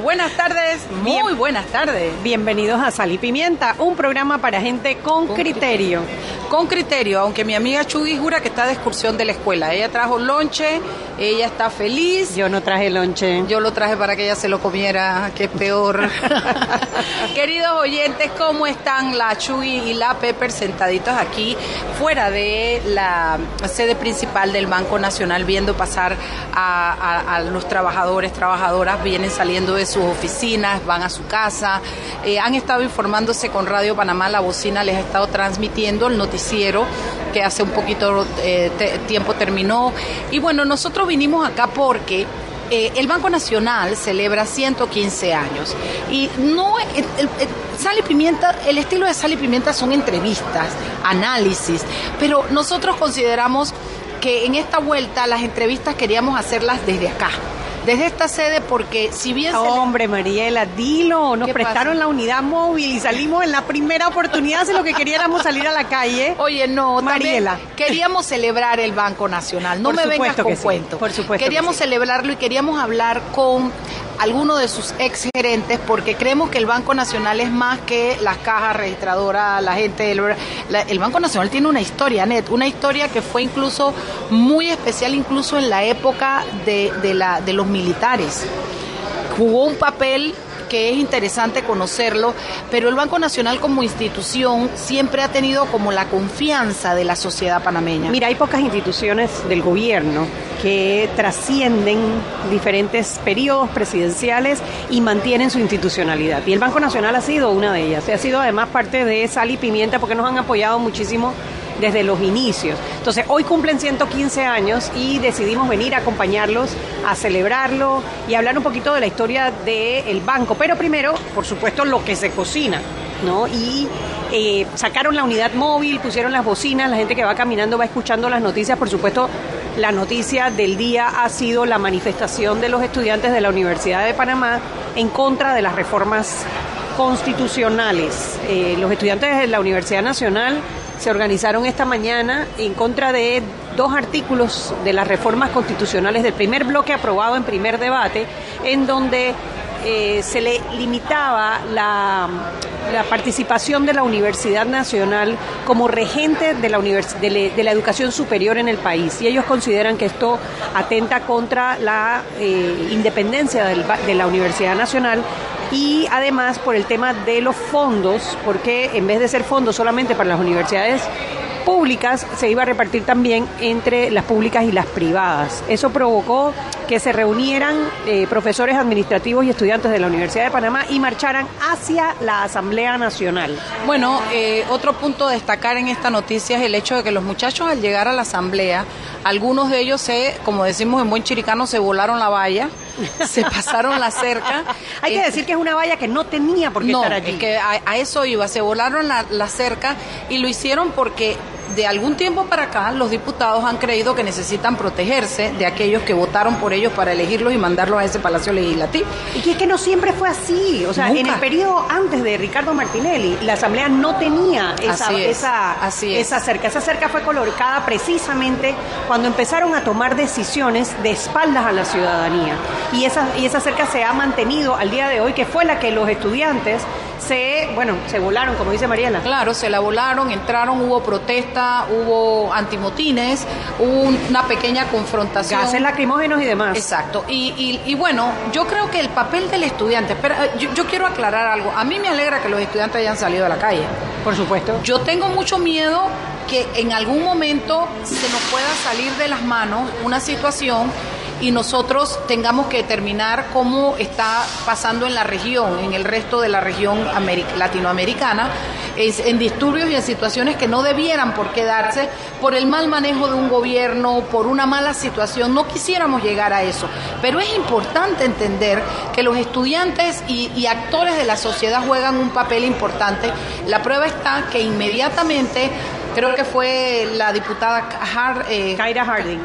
Buenas tardes, muy buenas tardes. Bienvenidos a Sal y Pimienta, un programa para gente con, Con criterio. Con criterio, aunque mi amiga Chugui jura que está de excursión de la escuela. Ella trajo lonche, ella está feliz. Yo no traje lonche. Yo lo traje para que ella se lo comiera, que es peor. Queridos oyentes, ¿cómo están la Chuy y la Pepper sentaditos aquí fuera de la sede principal del Banco Nacional viendo pasar a, a- a los trabajadores, trabajadoras, vienen saliendo de sus oficinas, van a su casa, eh, han estado informándose con Radio Panamá, la bocina les ha estado transmitiendo el noticiero que hace un poquito eh, te- tiempo terminó. Y bueno, nosotros vinimos acá porque eh, el Banco Nacional celebra 115 años. Y no el, el- Sal y Pimienta, el estilo de Sal y Pimienta son entrevistas, análisis, pero nosotros consideramos que en esta vuelta las entrevistas queríamos hacerlas desde acá, desde esta sede porque si bien se le- Hombre, Mariela, dilo. Nos ¿Qué prestaron pasa? la unidad móvil y salimos en la primera oportunidad. Si lo que queríamos salir a la calle. Oye, no, Mariela. queríamos celebrar el Banco Nacional. No Por me vengas con sí, cuentos. por supuesto Queríamos que sí. celebrarlo y queríamos hablar con alguno de sus ex gerentes porque creemos que el Banco Nacional es más que las cajas registradoras, la gente del la- el Banco Nacional tiene una historia, Net, una historia que fue incluso muy especial incluso en la época de, de la, de los militares jugó un papel que es interesante conocerlo, pero el Banco Nacional como institución siempre ha tenido como la confianza de la sociedad panameña. Mira, hay pocas instituciones del gobierno que trascienden diferentes periodos presidenciales y mantienen su institucionalidad. Y el Banco Nacional ha sido una de ellas. Ha sido además parte de Sal y Pimienta porque nos han apoyado muchísimo desde los inicios. Entonces, hoy cumplen 115 años y decidimos venir a acompañarlos, a celebrarlo y hablar un poquito de la historia del banco. Pero primero, por supuesto, lo que se cocina, ¿no? Y eh, sacaron la unidad móvil, pusieron las bocinas, la gente que va caminando va escuchando las noticias. Por supuesto, la noticia del día ha sido la manifestación de los estudiantes de la Universidad de Panamá en contra de las reformas constitucionales. Eh, los estudiantes de la Universidad Nacional se organizaron esta mañana en contra de dos artículos de las reformas constitucionales del primer bloque aprobado en primer debate, en donde eh, se le limitaba la, participación de la Universidad Nacional como regente de la, de, de la educación superior en el país. Y ellos consideran que esto atenta contra la eh, independencia de la Universidad Nacional y además por el tema de los fondos, porque en vez de ser fondos solamente para las universidades públicas, se iba a repartir también entre las públicas y las privadas. Eso provocó que se reunieran eh, profesores administrativos y estudiantes de la Universidad de Panamá y marcharan hacia la Asamblea Nacional. Bueno, eh, otro punto a destacar en esta noticia es el hecho de que los muchachos al llegar a la asamblea, algunos de ellos se, como decimos en buen chiricano, se volaron la valla, se pasaron la cerca. Hay que Eh, decir que es una valla que no tenía por qué no, estar allí. es que a, a eso iba, se volaron la, la cerca y lo hicieron porque de algún tiempo para acá los diputados han creído que necesitan protegerse de aquellos que votaron por ellos para elegirlos y mandarlos a ese palacio legislativo. Y que es que no siempre fue así. O sea, Nunca. en el periodo antes de Ricardo Martinelli, la Asamblea no tenía esa, Así es, esa, así es. esa cerca. Esa cerca fue colocada precisamente cuando empezaron a tomar decisiones de espaldas a la ciudadanía. Y esa, y esa cerca se ha mantenido al día de hoy, que fue la que los estudiantes se, bueno, se volaron, como dice Mariela. Claro, se la volaron, entraron, hubo protesta, hubo antimotines, hubo una pequeña confrontación. Gases lacrimógenos y demás. Exacto. Y, y, bueno, yo creo que el papel del estudiante, espera, eh, yo, yo quiero aclarar algo. A mí me alegra que los estudiantes hayan salido a la calle. Por supuesto. Yo tengo mucho miedo que en algún momento se nos pueda salir de las manos una situación y nosotros tengamos que determinar cómo está pasando en la región, en el resto de la región latinoamericana, en disturbios y en situaciones que no debieran por qué darse por el mal manejo de un gobierno, por una mala situación. No quisiéramos llegar a eso, pero es importante entender que los estudiantes y, y actores de la sociedad juegan un papel importante. La prueba está que inmediatamente creo que fue la diputada eh, Kaira Harding.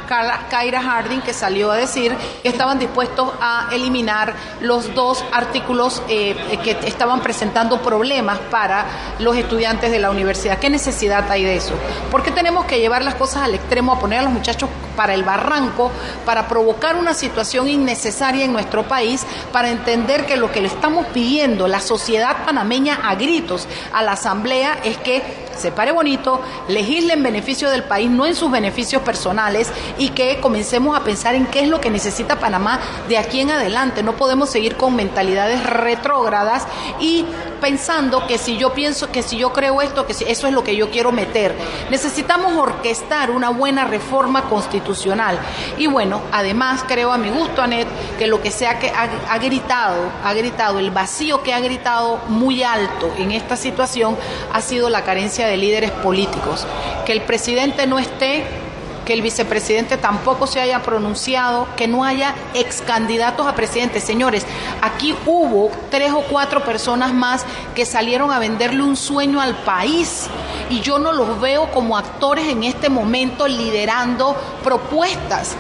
Kaira Harding que salió a decir que estaban dispuestos a eliminar los dos artículos eh, que estaban presentando problemas para los estudiantes de la universidad. ¿Qué necesidad hay de eso? ¿Por qué tenemos que llevar las cosas al extremo, a poner a los muchachos para el barranco, para provocar una situación innecesaria en nuestro país, para entender que lo que le estamos pidiendo la sociedad panameña a gritos a la Asamblea es que se pare bonito, legisle en beneficio del país, no en sus beneficios personales, y que comencemos a pensar en qué es lo que necesita Panamá de aquí en adelante. No podemos seguir con mentalidades retrógradas y pensando que si yo pienso, que si yo creo esto, que eso es lo que yo quiero meter. Necesitamos orquestar una buena reforma constitucional. Y bueno, además creo a mi gusto, Anet, que lo que que ha, ha gritado, ha gritado, el vacío que ha gritado muy alto en esta situación ha sido la carencia de líderes políticos. Que el presidente no esté, que el vicepresidente tampoco se haya pronunciado, que no haya ex candidatos a presidente. Señores, aquí hubo tres o cuatro personas más que salieron a venderle un sueño al país y yo no los veo como actores en este momento liderando propuestas.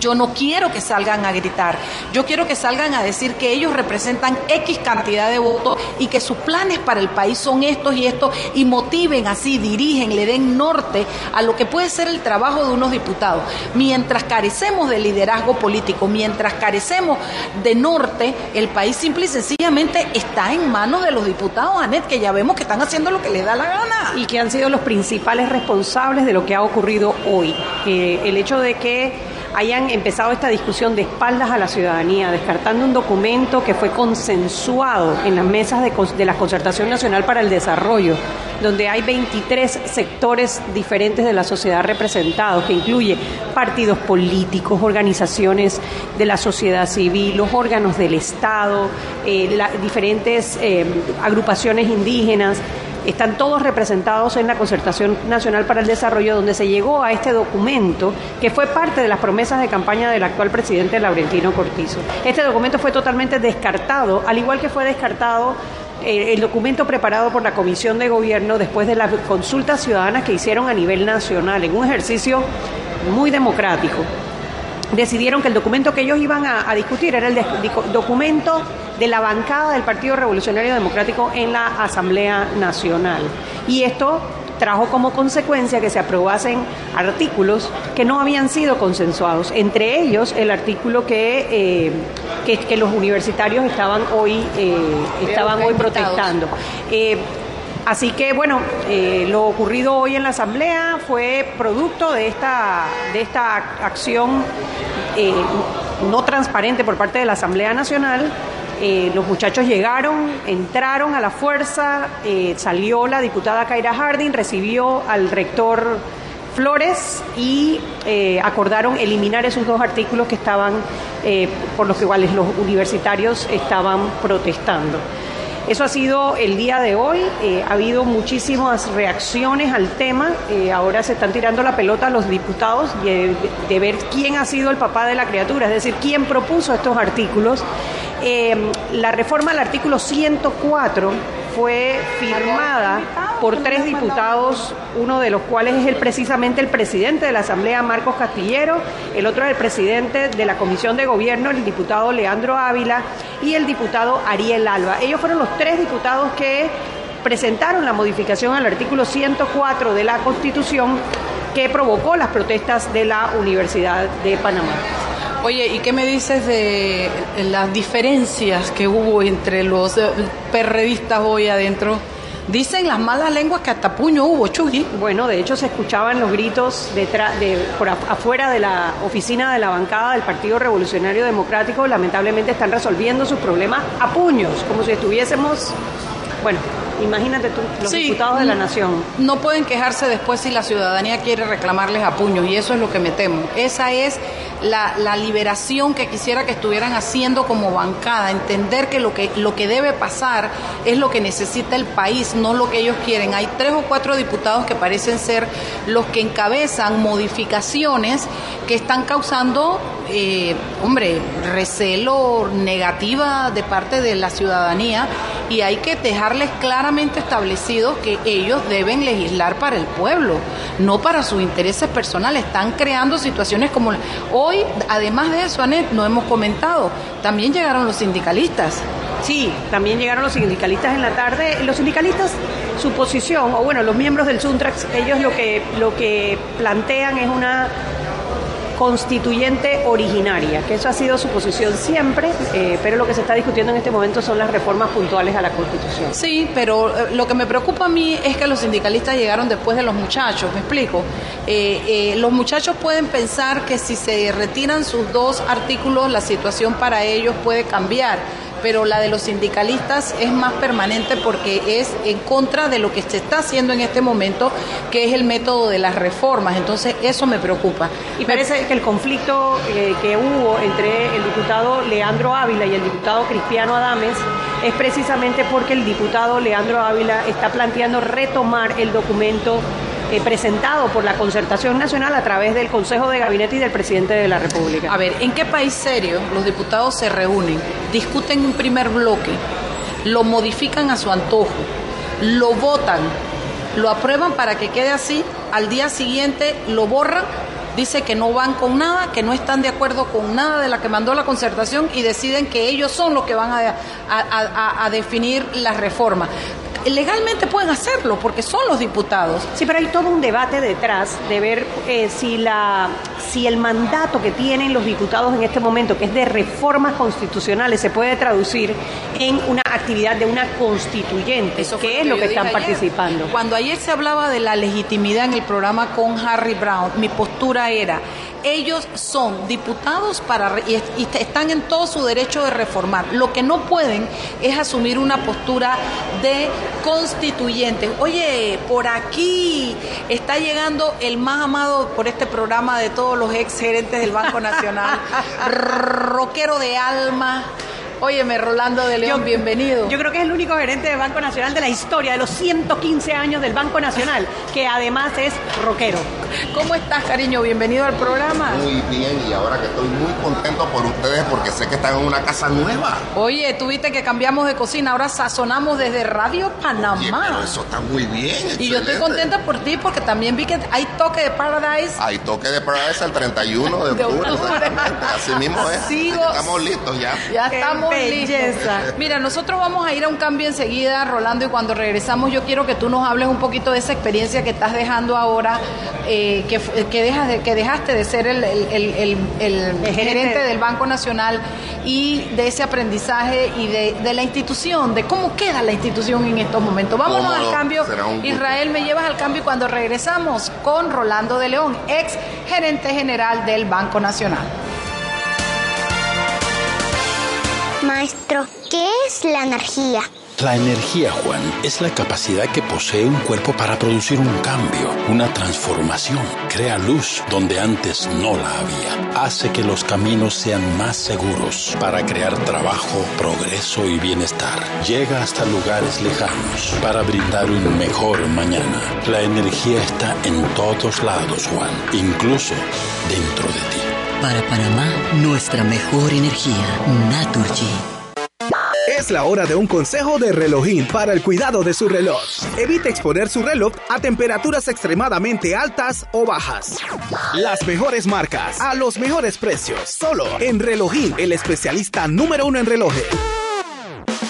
Yo no quiero que salgan a gritar, yo quiero que salgan a decir que ellos representan X cantidad de votos y que sus planes para el país son estos y estos y motiven así, dirigen, le den norte a lo que puede ser el trabajo de unos diputados. Mientras carecemos de liderazgo político, mientras carecemos de norte, el país simple y sencillamente está en manos de los diputados, Anet, que ya vemos que están haciendo lo que les da la gana. Y que han sido los principales responsables de lo que ha ocurrido hoy. El hecho de que hayan empezado esta discusión de espaldas a la ciudadanía, descartando un documento que fue consensuado en las mesas de, la Concertación Nacional para el Desarrollo, donde hay 23 sectores diferentes de la sociedad representados, que incluye partidos políticos, organizaciones de la sociedad civil, los órganos del Estado, eh, diferentes eh, agrupaciones indígenas están todos representados en la Concertación Nacional para el Desarrollo, donde se llegó a este documento que fue parte de las promesas de campaña del actual presidente Laurentino Cortizo. Este documento fue totalmente descartado, al igual que fue descartado eh, el documento preparado por la Comisión de Gobierno después de las consultas ciudadanas que hicieron a nivel nacional, en un ejercicio muy democrático decidieron que el documento que ellos iban a, discutir era el documento de la bancada del Partido Revolucionario Democrático en la Asamblea Nacional. Y esto trajo como consecuencia que se aprobasen artículos que no habían sido consensuados, entre ellos el artículo que, eh, que, los universitarios estaban hoy, eh, estaban hoy protestando. Eh, Así que bueno, eh, lo ocurrido hoy en la Asamblea fue producto de esta, de esta acción eh, no transparente por parte de la Asamblea Nacional. Eh, los muchachos llegaron, entraron a la fuerza, salió la diputada Kaira Harding, recibió al rector Flores y acordaron eliminar esos dos artículos que estaban, por los cuales los universitarios estaban protestando. Eso ha sido el día de hoy. Eh, ha habido muchísimas reacciones al tema. Eh, ahora se están tirando la pelota a los diputados de, ver quién ha sido el papá de la criatura, es decir, quién propuso estos artículos. Eh, la reforma al artículo 104 fue firmada por tres diputados, uno de los cuales es el, precisamente el presidente de la Asamblea, Marcos Castillero, el otro es el presidente de la Comisión de Gobierno, el diputado Leandro Ávila, y el diputado Ariel Alba. Ellos fueron los tres diputados que presentaron la modificación al artículo 104 de la Constitución que provocó las protestas de la Universidad de Panamá. Oye, ¿y qué me dices de las diferencias que hubo entre los eh, perredistas hoy adentro? Dicen las malas lenguas que hasta puño hubo, Chugi. Bueno, de hecho se escuchaban los gritos detrás de, por afuera de la oficina de la bancada del Partido Revolucionario Democrático. Lamentablemente están resolviendo sus problemas a puños, como si estuviésemos, bueno, Imagínate tú, los diputados de la nación. No pueden quejarse después si la ciudadanía quiere reclamarles a puños, y eso es lo que me temo. Esa es la, la, liberación que quisiera que estuvieran haciendo como bancada, entender que lo, que lo que debe pasar es lo que necesita el país, no lo que ellos quieren. Hay tres o cuatro diputados que parecen ser los que encabezan modificaciones que están causando, eh, hombre, recelo negativa de parte de la ciudadanía y hay que dejarles claramente establecido que ellos deben legislar para el pueblo, no para sus intereses personales. Están creando situaciones como hoy, además de eso, Anet, no hemos comentado, también llegaron los sindicalistas. Sí, también llegaron los sindicalistas en la tarde. Los sindicalistas, su posición, o bueno, los miembros del Suntrax, ellos lo que, lo que plantean es una constituyente originaria, que eso ha sido su posición siempre, eh, pero lo que se está discutiendo en este momento son las reformas puntuales a la Constitución. Sí, pero eh, lo que me preocupa a mí es que los sindicalistas llegaron después de los muchachos, me explico. Eh, los muchachos pueden pensar que si se retiran sus dos artículos, la situación para ellos puede cambiar pero la de los sindicalistas es más permanente porque es en contra de lo que se está haciendo en este momento, que es el método de las reformas. Entonces, eso me preocupa. Y parece que el conflicto eh, que hubo entre el diputado Leandro Ávila y el diputado Cristiano Adames es precisamente porque el diputado Leandro Ávila está planteando retomar el documento eh, presentado por la Concertación Nacional a través del Consejo de Gabinete y del Presidente de la República. A ver, ¿en qué país serio los diputados se reúnen, discuten un primer bloque, lo modifican a su antojo, lo votan, lo aprueban para que quede así, al día siguiente lo borran? Dice que no van con nada, que no están de acuerdo con nada de la que mandó la concertación y deciden que ellos son los que van a, definir la reforma legalmente pueden hacerlo porque son los diputados. Sí, pero hay todo un debate detrás de ver eh, si, la, si el mandato que tienen los diputados en este momento, que es de reformas constitucionales, se puede traducir en una actividad de una constituyente, Eso que es lo que están participando. Cuando ayer se hablaba de la legitimidad en el programa con Harry Brown, mi postura era, ellos son diputados para y, están en todo su derecho de reformar. Lo que no pueden es asumir una postura de constituyente. Oye, por aquí está llegando el más amado por este programa de todos los ex gerentes del Banco Nacional, rockero de alma Óyeme, Rolando de León, bienvenido. Yo creo que es el único gerente de Banco Nacional de la historia de los 115 años del Banco Nacional, que además es rockero. ¿Cómo estás, cariño? Bienvenido al programa. Muy bien, y ahora que estoy muy contento por ustedes porque sé que están en una casa nueva. Oye, tuviste que cambiamos de cocina, ahora sazonamos desde Radio Panamá. Oye, pero eso está muy bien. Y yo estoy contenta por ti porque también vi que hay toque de Paradise. Hay toque de Paradise el 31 de, octubre. Así mismo es. estamos listos ya. Ya estamos belleza. Mira, nosotros vamos a ir a un cambio enseguida, Rolando, y cuando regresamos yo quiero que tú nos hables un poquito de esa experiencia que estás dejando ahora, eh, que, que, dejas de, que dejaste de ser el, gerente del Banco Nacional y de ese aprendizaje y de, la institución, de cómo queda la institución en estos momentos. Vámonos al cambio. Israel, me llevas al cambio cuando regresamos con Rolando de León, ex gerente general del Banco Nacional. Maestro, ¿qué es la energía? La energía, Juan, es la capacidad que posee un cuerpo para producir un cambio, una transformación. Crea luz donde antes no la había. Hace que los caminos sean más seguros para crear trabajo, progreso y bienestar. Llega hasta lugares lejanos para brindar un mejor mañana. La energía está en todos lados, Juan, incluso dentro de ti. Para Panamá, nuestra mejor energía, Naturgy. Es la hora de un consejo de relojín para el cuidado de su reloj. Evite exponer su reloj a temperaturas extremadamente altas o bajas. Las mejores marcas, a los mejores precios, solo en Relojín, el especialista número uno en relojes.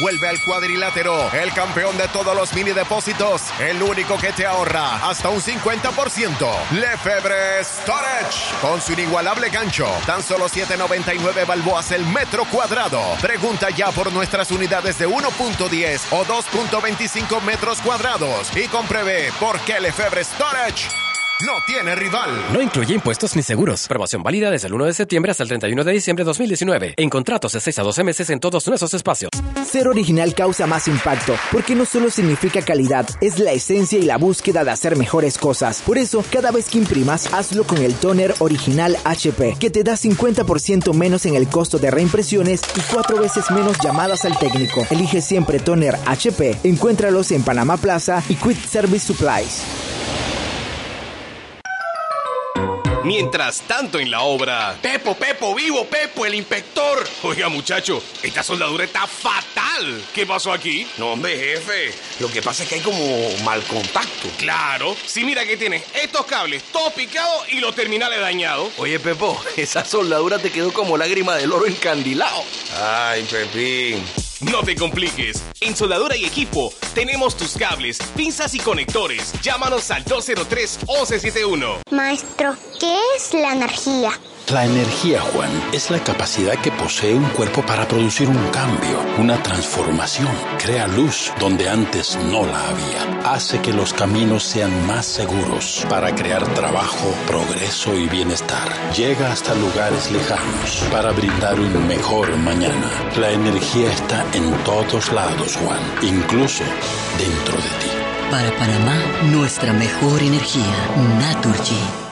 Vuelve al cuadrilátero, el campeón de todos los mini depósitos, el único que te ahorra hasta un 50%. Lefebvre Storage, con su inigualable gancho, tan solo 7.99 balboas el metro cuadrado. Pregunta ya por nuestras unidades de 1.10 o 2.25 metros cuadrados y compruebe por qué Lefebvre Storage no tiene rival. No incluye impuestos ni seguros. Promoción válida desde el 1 de septiembre hasta el 31 de diciembre de 2019. En contratos de 6 a 12 meses en todos nuestros espacios. Ser original causa más impacto, porque no solo significa calidad, es la esencia y la búsqueda de hacer mejores cosas. Por eso, cada vez que imprimas, hazlo con el toner original HP, que te da 50% menos en el costo de reimpresiones y cuatro veces menos llamadas al técnico. Elige siempre toner HP. Encuéntralos en Panamá Plaza y Quick Service Supplies. Mientras tanto en la obra. Pepo, Pepo, vivo, Pepo, el inspector. Oiga, muchacho, esta soldadura está fatal. ¿Qué pasó aquí? No, hombre, jefe. Lo que pasa es que hay como mal contacto. Claro. Sí, mira que tienes estos cables todos picados y los terminales dañados. Oye, Pepo, esa soldadura te quedó como lágrima del oro encandilado. Ay, Pepín. No te compliques. En Soldadura y Equipo tenemos tus cables, pinzas y conectores. Llámanos al 203-1171. Maestro, ¿qué es la energía? La energía, Juan, es la capacidad que posee un cuerpo para producir un cambio, una transformación. Crea luz donde antes no la había. Hace que los caminos sean más seguros para crear trabajo, progreso y bienestar. Llega hasta lugares lejanos para brindar un mejor mañana. La energía está en todos lados, Juan, incluso dentro de ti. Para Panamá, nuestra mejor energía, Naturgy.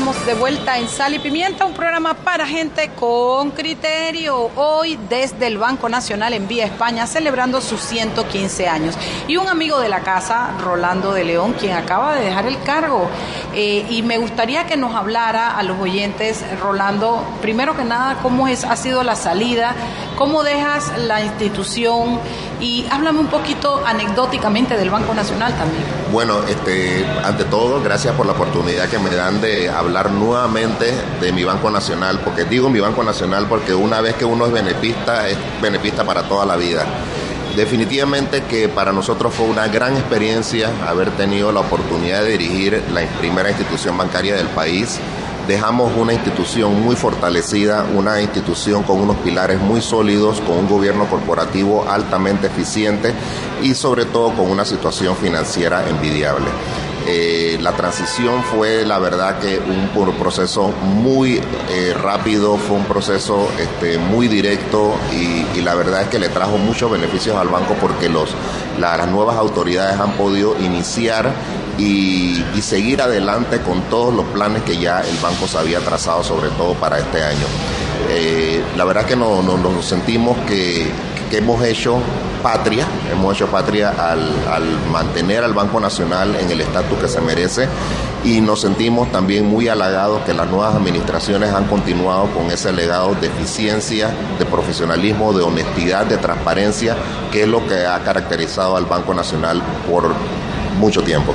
Estamos de vuelta en Sal y Pimienta, un programa para gente con criterio. Hoy desde el Banco Nacional en Vía España, celebrando sus 115 años. Y un amigo de la casa, Rolando de León, quien acaba de dejar el cargo. Eh, y me gustaría que nos hablara a los oyentes, Rolando, primero que nada, cómo es, ha sido la salida, cómo dejas la institución y háblame un poquito anecdóticamente del Banco Nacional también. Bueno, este, ante todo, gracias por la oportunidad que me dan de hablar nuevamente de mi Banco Nacional, porque digo mi Banco Nacional porque una vez que uno es benefista, es benefista para toda la vida. Definitivamente que para nosotros fue una gran experiencia haber tenido la oportunidad de dirigir la primera institución bancaria del país. Dejamos una institución muy fortalecida, una institución con unos pilares muy sólidos, con un gobierno corporativo altamente eficiente y sobre todo con una situación financiera envidiable. Eh, la transición fue la verdad que un, proceso muy eh, rápido, fue un proceso este, muy directo y, la verdad es que le trajo muchos beneficios al banco porque los, las nuevas autoridades han podido iniciar y, seguir adelante con todos los planes que ya el banco se había trazado, sobre todo para este año. Eh, la verdad que nos sentimos que, que hemos hecho patria, hemos hecho patria al, mantener al Banco Nacional en el estatus que se merece y nos sentimos también muy halagados que las nuevas administraciones han continuado con ese legado de eficiencia, de profesionalismo, de honestidad, de transparencia, que es lo que ha caracterizado al Banco Nacional por mucho tiempo.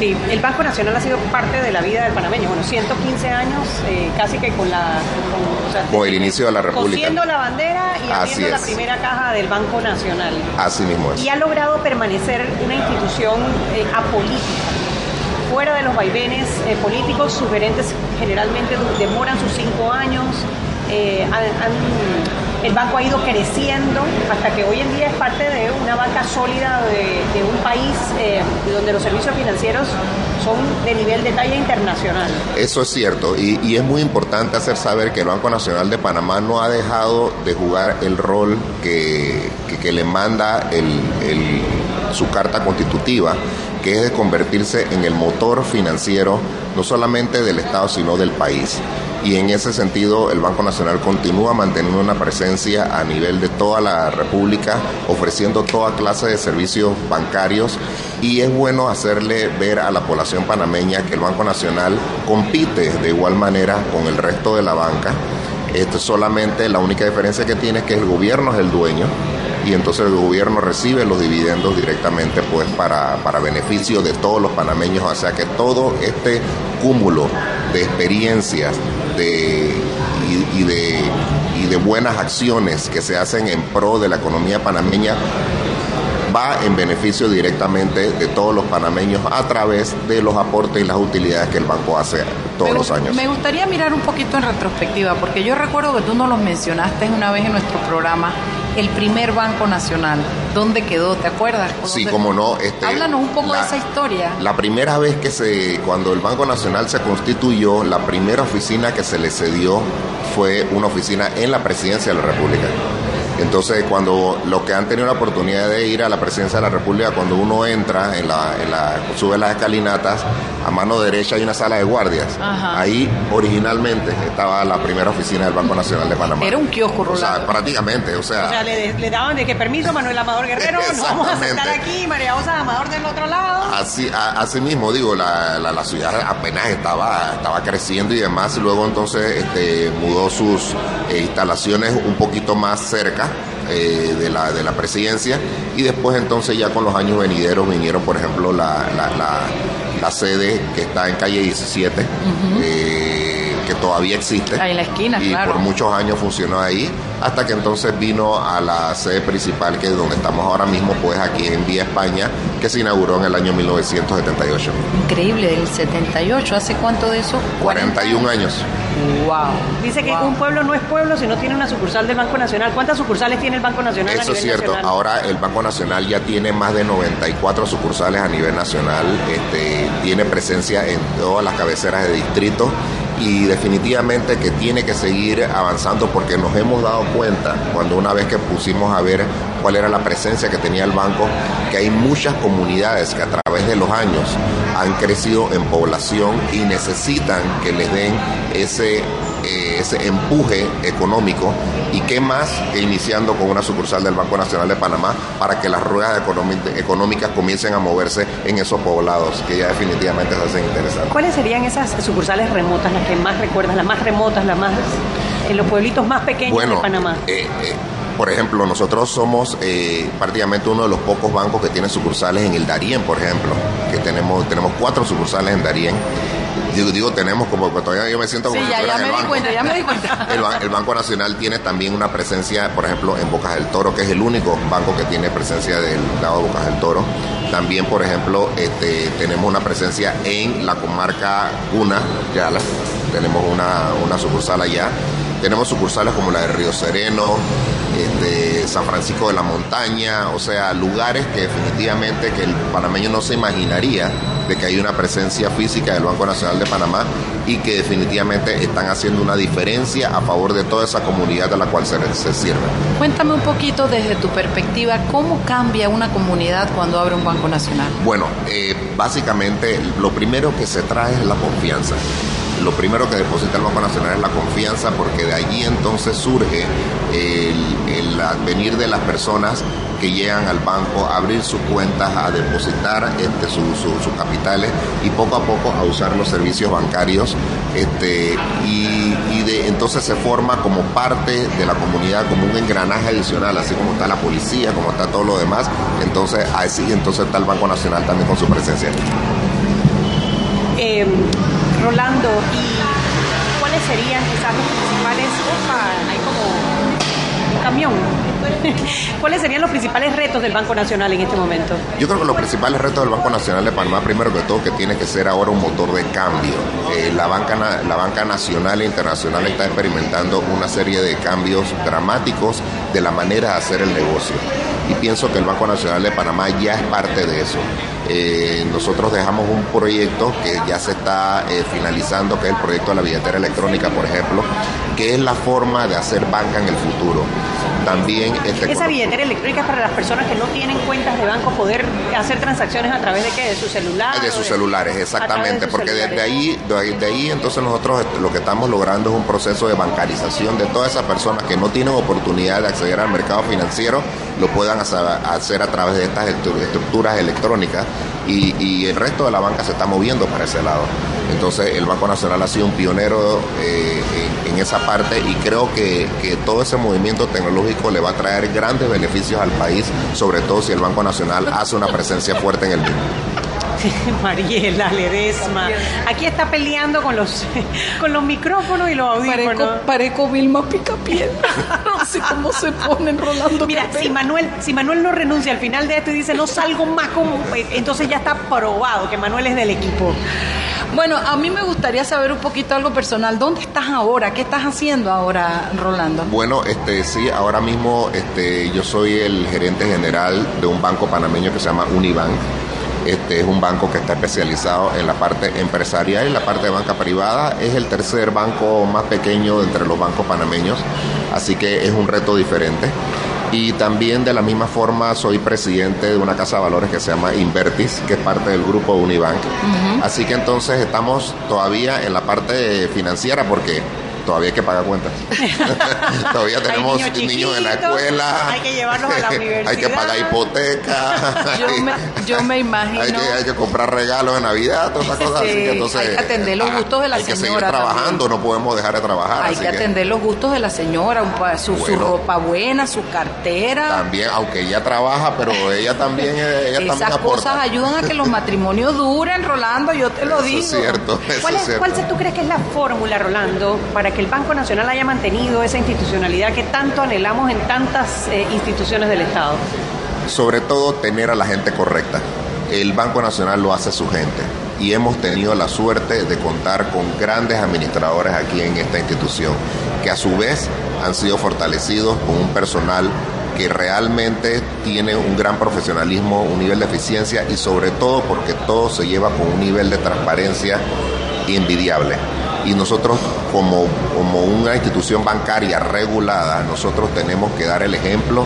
Sí, el Banco Nacional ha sido parte de la vida del panameño. Bueno, 115 años, eh, casi que con la... Con, el inicio de la República. Cosiendo la bandera y haciendo la primera caja del Banco Nacional. Así mismo es. Y ha logrado permanecer una institución eh, apolítica fuera de los vaivenes eh, políticos, sus gerentes generalmente demoran sus cinco años, han, el banco ha ido creciendo hasta que hoy en día es parte de una banca sólida de, un país eh, donde los servicios financieros son de nivel de talla internacional. Eso es cierto y, es muy importante hacer saber que el Banco Nacional de Panamá no ha dejado de jugar el rol que, le manda su carta constitutiva, que es de convertirse en el motor financiero no solamente del Estado, sino del país y en ese sentido el Banco Nacional continúa manteniendo una presencia a nivel de toda la República, ofreciendo toda clase de servicios bancarios y es bueno hacerle ver a la población panameña que el Banco Nacional compite de igual manera con el resto de la banca. Esto solamente la única diferencia que tiene es que el gobierno es el dueño y entonces el gobierno recibe los dividendos directamente pues para, para beneficio de todos los panameños, o sea que todo este cúmulo de experiencias de, y, de, y de buenas acciones que se hacen en pro de la economía panameña va en beneficio directamente de todos los panameños a través de los aportes y las utilidades que el banco hace todos los años. Me gustaría mirar un poquito en retrospectiva, porque yo recuerdo que tú nos los mencionaste una vez en nuestro programa el primer Banco Nacional. ¿Dónde quedó? ¿Te acuerdas? Sí, como no. Este, Háblanos un poco de esa historia. La primera vez que se, cuando el Banco Nacional se constituyó, la primera oficina que se le cedió fue una oficina en la presidencia de la República. Entonces, cuando los que han tenido la oportunidad de ir a la presidencia de la República, cuando uno entra, en la, en la, sube las escalinatas, a mano derecha hay una sala de guardias. Ahí originalmente estaba la primera oficina del Banco Nacional de Panamá. Era un kiosco, O sea, prácticamente, o sea... O sea, le, daban de que permiso, Manuel Amador Guerrero, nos vamos a sentar aquí, María Osa Amador del otro lado. Así, así mismo, digo, la, la, ciudad apenas estaba, estaba creciendo y demás, y luego entonces este, mudó sus eh, instalaciones un poquito más cerca eh, de, la, de la presidencia y después entonces ya con los años venideros vinieron por ejemplo la, la, sede que está en calle 17 eh, que todavía existe. Ahí en la esquina y por muchos años funcionó ahí hasta que entonces vino a la sede principal que es donde estamos ahora mismo pues aquí en Vía España que se inauguró en el año 1978 increíble el 78 hace cuánto de eso 41 años Wow. Dice que un pueblo no es pueblo si no tiene una sucursal del Banco Nacional. ¿Cuántas sucursales tiene el Banco Nacional? Eso es cierto. Ahora el Banco Nacional ya tiene más de 94 sucursales a nivel nacional. Este, tiene presencia en todas las cabeceras de distrito y definitivamente que tiene que seguir avanzando porque nos hemos dado cuenta cuando una vez que pusimos a ver cuál era la presencia que tenía el banco, que hay muchas comunidades que a través de los años han crecido en población y necesitan que les den ese eh, ese empuje económico y qué más que iniciando con una sucursal del Banco Nacional de Panamá para que las ruedas económicas comiencen a moverse en esos poblados que ya definitivamente se hacen interesantes. ¿Cuáles serían esas sucursales remotas, las que más recuerdas, las más remotas, las más en los pueblitos más pequeños de Panamá? Eh, eh, por ejemplo, nosotros somos prácticamente uno de los pocos bancos que tienen sucursales en el Darién, por ejemplo, que tenemos, tenemos cuatro sucursales en Darién Digo, digo tenemos como todavía yo me siento como sí, ya, ya me di cuenta, ya me di cuenta. El, Banco Nacional tiene también una presencia, por ejemplo, en Bocas del Toro, que es el único banco que tiene presencia del lado de Bocas del Toro. También, por ejemplo, este, tenemos una presencia en la comarca Cuna, Yala. Tenemos una, una sucursal allá. Tenemos sucursales como la de Río Sereno, de San Francisco de la Montaña, o sea, lugares que definitivamente que el panameño no se imaginaría de que hay una presencia física del Banco Nacional de Panamá y que definitivamente están haciendo una diferencia a favor de toda esa comunidad de la cual se, se sirve. Cuéntame un poquito desde tu perspectiva, ¿cómo cambia una comunidad cuando abre un Banco Nacional? Bueno, eh, básicamente lo primero que se trae es la confianza lo primero que deposita el Banco Nacional es la confianza porque de allí entonces surge el, advenir de las personas que llegan al banco a abrir sus cuentas, a depositar este, sus capitales y poco a poco a usar los servicios bancarios este, y, de, entonces se forma como parte de la comunidad, como un engranaje adicional, así como está la policía, como está todo lo demás, entonces así entonces está el Banco Nacional también con su presencia. Eh, Rolando, ¿y cuáles serían quizás los principales? Opa, hay como camión. ¿Cuáles serían los principales retos del Banco Nacional en este momento? Yo creo que los principales retos del Banco Nacional de Panamá, primero que todo, que tiene que ser ahora un motor de cambio. Eh, la, banca, la banca nacional e internacional está experimentando una serie de cambios dramáticos de la manera de hacer el negocio. Y pienso que el Banco Nacional de Panamá ya es parte de eso. Eh, nosotros dejamos un proyecto que ya se está eh, finalizando, que es el proyecto de la billetera electrónica, por ejemplo, que es la forma de hacer banca en el futuro. También este, esa billetera electrónica es para las personas que no tienen cuentas de banco poder hacer transacciones a través de qué, de sus celulares. De sus celulares, exactamente, porque desde ahí, de ahí entonces nosotros este, lo que estamos logrando es un proceso de bancarización de todas esas personas que no tienen oportunidad de acceder al mercado financiero, lo puedan hacer a través de estas estructuras electrónicas y, el resto de la banca se está moviendo para ese lado. Entonces el Banco Nacional ha sido un pionero eh, en, esa parte y creo que, que, todo ese movimiento tecnológico le va a traer grandes beneficios al país, sobre todo si el Banco Nacional hace una presencia fuerte en el mismo. Mariela Ledesma. Aquí está peleando con los con los micrófonos y los audífonos. Parezco, Vilma Picapiedra. No sé cómo se ponen Rolando. Mira, si Manuel, si Manuel no renuncia al final de esto y dice no salgo más como entonces ya está probado que Manuel es del equipo. Bueno, a mí me gustaría saber un poquito algo personal. ¿Dónde estás ahora? ¿Qué estás haciendo ahora, Rolando? Bueno, este sí, ahora mismo este, yo soy el gerente general de un banco panameño que se llama Unibank. Este es un banco que está especializado en la parte empresarial y la parte de banca privada. Es el tercer banco más pequeño entre los bancos panameños, así que es un reto diferente. Y también de la misma forma soy presidente de una casa de valores que se llama Invertis, que es parte del grupo Unibank. Así que entonces estamos todavía en la parte financiera porque todavía hay que pagar cuentas. todavía tenemos niños, en la escuela. Hay que llevarlos a la universidad. hay que pagar hipoteca. yo, me, imagino. Hay que, hay que, comprar regalos de Navidad, todas esas cosas. así que entonces, hay que atender los gustos de la señora. Hay que seguir trabajando, no podemos dejar de trabajar. Hay que, atender los gustos de la señora, su, ropa buena, su cartera. También, aunque ella trabaja, pero ella también, ella Esas también cosas ayudan a que los matrimonios duren, Rolando, yo te lo digo. Es cierto, ¿Cuál, es, ¿Cuál tú crees que es la fórmula, Rolando, para que el Banco Nacional haya mantenido esa institucionalidad que tanto anhelamos en tantas eh, instituciones del Estado? Sobre todo tener a la gente correcta. El Banco Nacional lo hace su gente y hemos tenido la suerte de contar con grandes administradores aquí en esta institución, que a su vez han sido fortalecidos con un personal que realmente tiene un gran profesionalismo, un nivel de eficiencia y sobre todo porque todo se lleva con un nivel de transparencia envidiable y nosotros como, como una institución bancaria regulada, nosotros tenemos que dar el ejemplo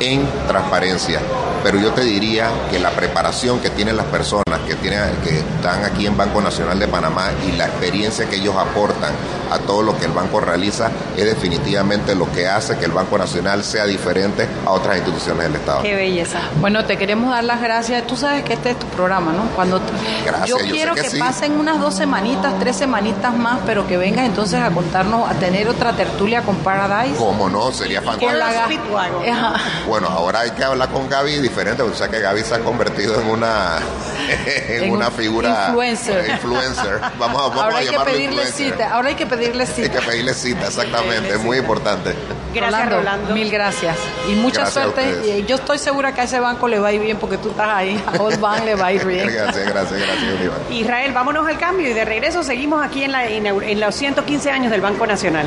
en transparencia. Pero yo te diría que la preparación que tienen las personas que, tienen, que están aquí en Banco Nacional de Panamá y la experiencia que ellos aportan a todo lo que el banco realiza es definitivamente lo que hace que el Banco Nacional sea diferente a otras instituciones del Estado. Qué belleza. Bueno, te queremos dar las gracias. Tú sabes que este es tu programa, ¿no? Cuando gracias, yo quiero que, pasen unas dos semanitas, tres semanitas más, pero que vengas entonces a contarnos, a tener otra tertulia con Paradise. ¿Cómo no? Sería fantástico. Bueno, ahora hay que hablar con Gaby diferente, porque sabes que Gaby se ha convertido en una en, una figura influencer. influencer. Vamos, vamos ahora a hay que pedirle cita. Ahora hay que pedirle cita. Hay que pedirle cita, exactamente. Es muy importante. Gracias, Rolando. Mil gracias. Y mucha suerte. Yo estoy segura que a ese banco le va a ir bien porque tú estás ahí. A Old Bank le va a ir bien. Gracias, gracias, gracias, Israel, vámonos al cambio y de regreso seguimos aquí en, la, en los 115 años del Banco Nacional.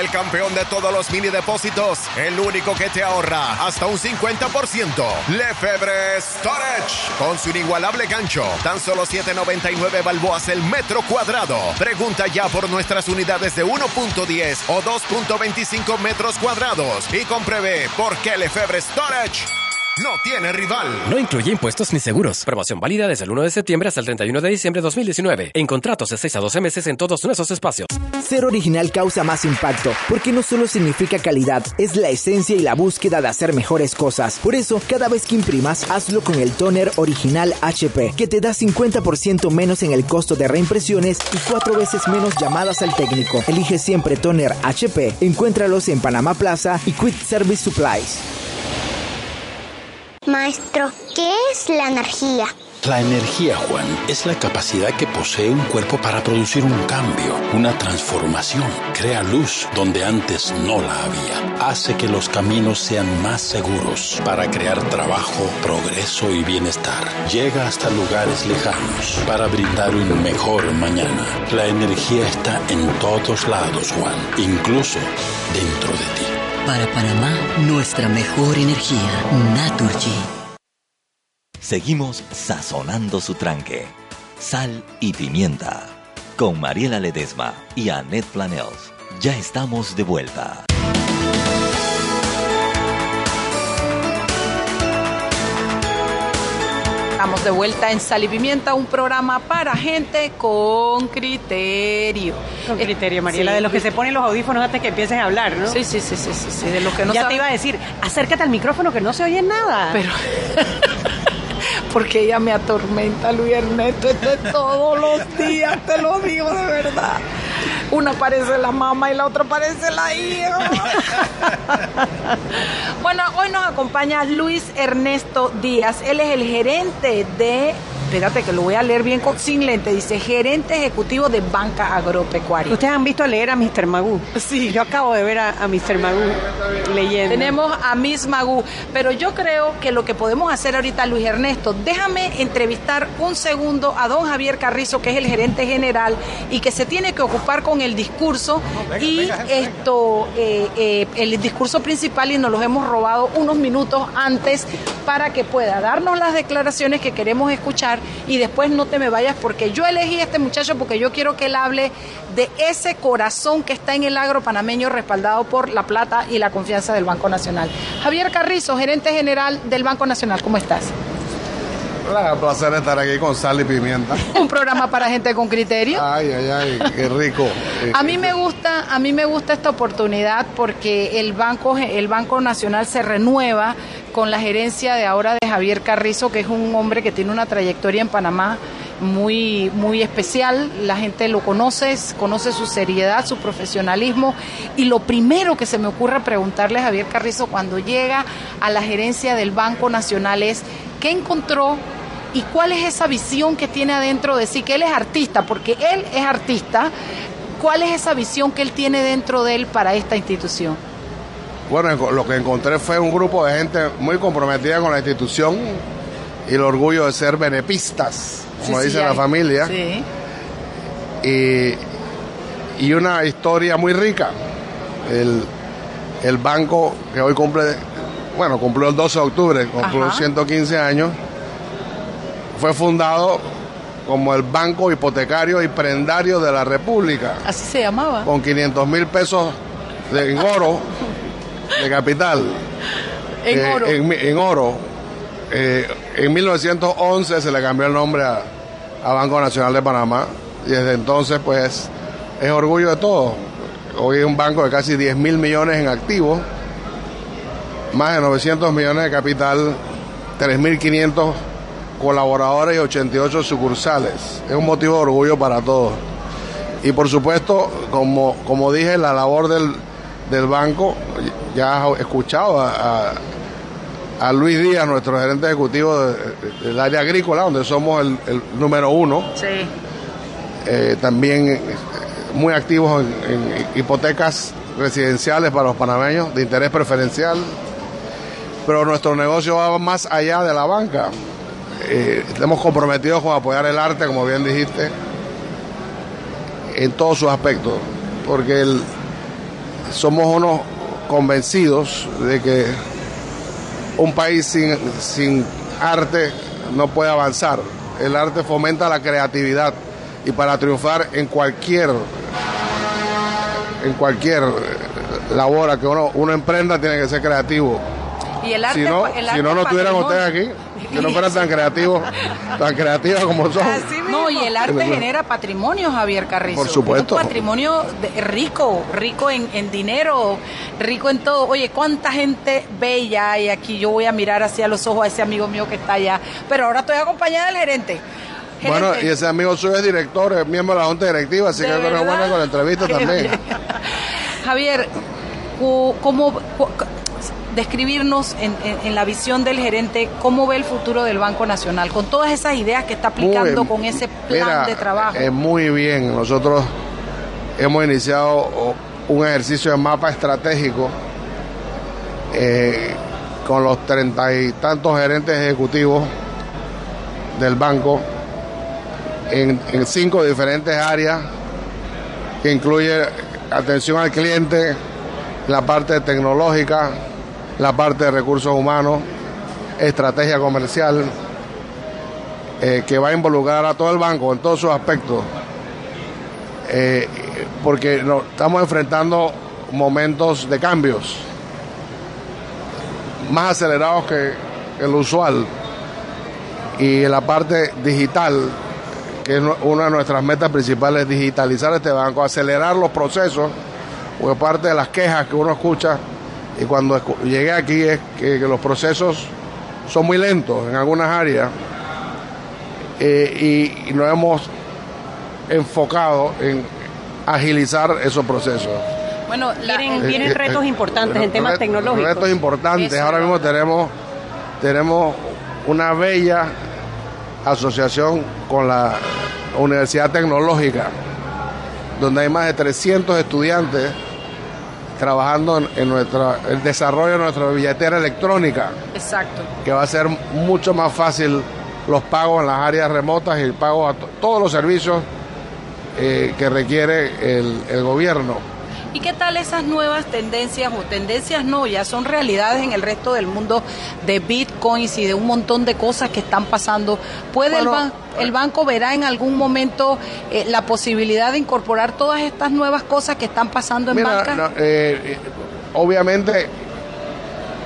el campeón de todos los mini depósitos, el único que te ahorra hasta un 50%. Lefebvre Storage, con su inigualable gancho, tan solo 7.99 balboas el metro cuadrado. Pregunta ya por nuestras unidades de 1.10 o 2.25 metros cuadrados y compruebe por qué Lefebvre Storage no tiene rival. No incluye impuestos ni seguros. Promoción válida desde el 1 de septiembre hasta el 31 de diciembre de 2019. En contratos de 6 a 12 meses en todos nuestros espacios. Ser original causa más impacto, porque no solo significa calidad, es la esencia y la búsqueda de hacer mejores cosas. Por eso, cada vez que imprimas, hazlo con el toner original HP, que te da 50% menos en el costo de reimpresiones y cuatro veces menos llamadas al técnico. Elige siempre toner HP. Encuéntralos en Panamá Plaza y Quick Service Supplies. Maestro, ¿qué es la energía? La energía, Juan, es la capacidad que posee un cuerpo para producir un cambio, una transformación. Crea luz donde antes no la había. Hace que los caminos sean más seguros para crear trabajo, progreso y bienestar. Llega hasta lugares lejanos para brindar un mejor mañana. La energía está en todos lados, Juan, incluso dentro de ti. Para Panamá, nuestra mejor energía, Naturgy. Seguimos sazonando su tranque. Sal y pimienta. Con Mariela Ledesma y Annette Planels. Ya estamos de vuelta. Estamos de vuelta en Sal y Pimienta, un programa para gente con criterio. Con criterio, Mariela, de los que se ponen los audífonos antes que empiecen a hablar, ¿no? Sí, sí, sí, sí, sí, sí, de los que no Ya saben- te iba a decir, acércate al micrófono que no se oye nada. Pero porque ella me atormenta, Luis Ernesto, esto es todos los días, te lo digo de verdad. Una parece la mamá y la otra parece la hija. bueno, hoy nos acompaña Luis Ernesto Díaz. Él es el gerente de, espérate que lo voy a leer bien con, sin lente, dice gerente ejecutivo de Banca Agropecuaria. Ustedes han visto leer a Mr. Magoo. Sí. Yo acabo de ver a, a Mr. Magoo leyendo. Tenemos a Miss Magú, pero yo creo que lo que podemos hacer ahorita, Luis Ernesto, déjame entrevistar un segundo a don Javier Carrizo, que es el gerente general y que se tiene que ocupar con el discurso y esto, eh, eh, el discurso principal y nos los hemos robado unos minutos antes para que pueda darnos las declaraciones que queremos escuchar y después no te me vayas porque yo elegí a este muchacho porque yo quiero que él hable de ese corazón que está en el agro panameño respaldado por la plata y la confianza del Banco Nacional. Javier Carrizo, gerente general del Banco Nacional, ¿cómo estás? Hola, placer estar aquí con sal y pimienta. Un programa para gente con criterio. Ay, ay, ay, qué rico. A mí me gusta, a mí me gusta esta oportunidad porque el Banco, el Banco Nacional se renueva con la gerencia de ahora de Javier Carrizo, que es un hombre que tiene una trayectoria en Panamá muy, muy especial. La gente lo conoce, conoce su seriedad, su profesionalismo. Y lo primero que se me ocurre preguntarle a Javier Carrizo cuando llega a la gerencia del Banco Nacional es qué encontró y cuál es esa visión que tiene adentro de sí, que él es artista, porque él es artista. ¿Cuál es esa visión que él tiene dentro de él para esta institución? Bueno, lo que encontré fue un grupo de gente muy comprometida con la institución y el orgullo de ser benepistas, como Sí, sí, dice la hay- familia. Sí. Y, y una historia muy rica. El, el banco que hoy cumple, bueno, cumplió el 12 de octubre, cumplió Ajá. 115 años, fue fundado como el Banco Hipotecario y Prendario de la República, Así se llamaba. con 500 mil pesos de, en oro, de capital. En Eh, oro. En, en oro. Eh, en 1911 se le cambió el nombre a, a Banco Nacional de Panamá y desde entonces pues es orgullo de todos. Hoy es un banco de casi 10 mil millones en activos, más de 900 millones de capital, 3.500 colaboradores y 88 sucursales. Es un motivo de orgullo para todos. Y por supuesto, como, como dije, la labor del, del banco. Ya has escuchado a, a- a Luis Díaz, nuestro gerente ejecutivo de- de- del área agrícola, donde somos el, el número uno. Sí. Eh, también eh, muy activos en, en hipotecas residenciales para los panameños de interés preferencial. Pero nuestro negocio va más allá de la banca. Eh, estamos comprometidos con apoyar el arte, como bien dijiste, en todos sus aspectos, porque el- somos unos convencidos de que un país sin, sin arte no puede avanzar. El arte fomenta la creatividad y para triunfar en cualquier en cualquier labor que uno, uno emprenda tiene que ser creativo. Y el arte, Si no, el si arte no, no estuvieran ustedes aquí, si no fueran tan creativos, tan creativas como son. No, y el arte genera patrimonio, Javier Carrizo. Por supuesto. Un patrimonio rico, rico en, en dinero, rico en todo. Oye, cuánta gente bella hay aquí. Yo voy a mirar hacia los ojos a ese amigo mío que está allá. Pero ahora estoy acompañada del gerente. Bueno, y ese amigo suyo es director, es miembro de la Junta Directiva, así ¿De que es bueno con la entrevista también. Javier, ¿cómo, describirnos en, en- en la visión del gerente cómo ve el futuro del Banco Nacional con todas esas ideas que está aplicando Muy- con ese plan Mira, de trabajo? eh, muy bien. Nosotros hemos iniciado un ejercicio de mapa estratégico eh, con los treinta y tantos gerentes ejecutivos del banco en, en cinco diferentes áreas que incluye atención al cliente, la parte tecnológica, la parte de recursos humanos, estrategia comercial, eh, que va a involucrar a todo el banco en todos sus aspectos, Eh, porque estamos enfrentando momentos de cambios más acelerados que el usual. Y la parte digital, que es una de nuestras metas principales, digitalizar este banco, acelerar los procesos, porque parte de las quejas que uno escucha y cuando llegué aquí es que, que los procesos son muy lentos en algunas áreas eh, y, y nos hemos enfocado en agilizar esos procesos. Bueno, la- Vienen, Eh, retos eh, importantes en temas tecnológicos. Retos importantes. Eso. Ahora mismo tenemos, tenemos una bella asociación con la Universidad Tecnológica, donde hay más de 300 estudiantes trabajando en, en nuestra, el desarrollo de nuestra billetera electrónica, Exacto. que va a ser mucho más fácil los pagos en las áreas remotas y el pago a to- todos los servicios eh, que requiere el, el gobierno. ¿Y qué tal esas nuevas tendencias o tendencias no, ya son realidades en el resto del mundo de bitcoins y de un montón de cosas que están pasando? ¿Puede el, ban- el banco verá en algún momento eh, la posibilidad de incorporar todas estas nuevas cosas que están pasando en Mira, banca? no, eh, eh, obviamente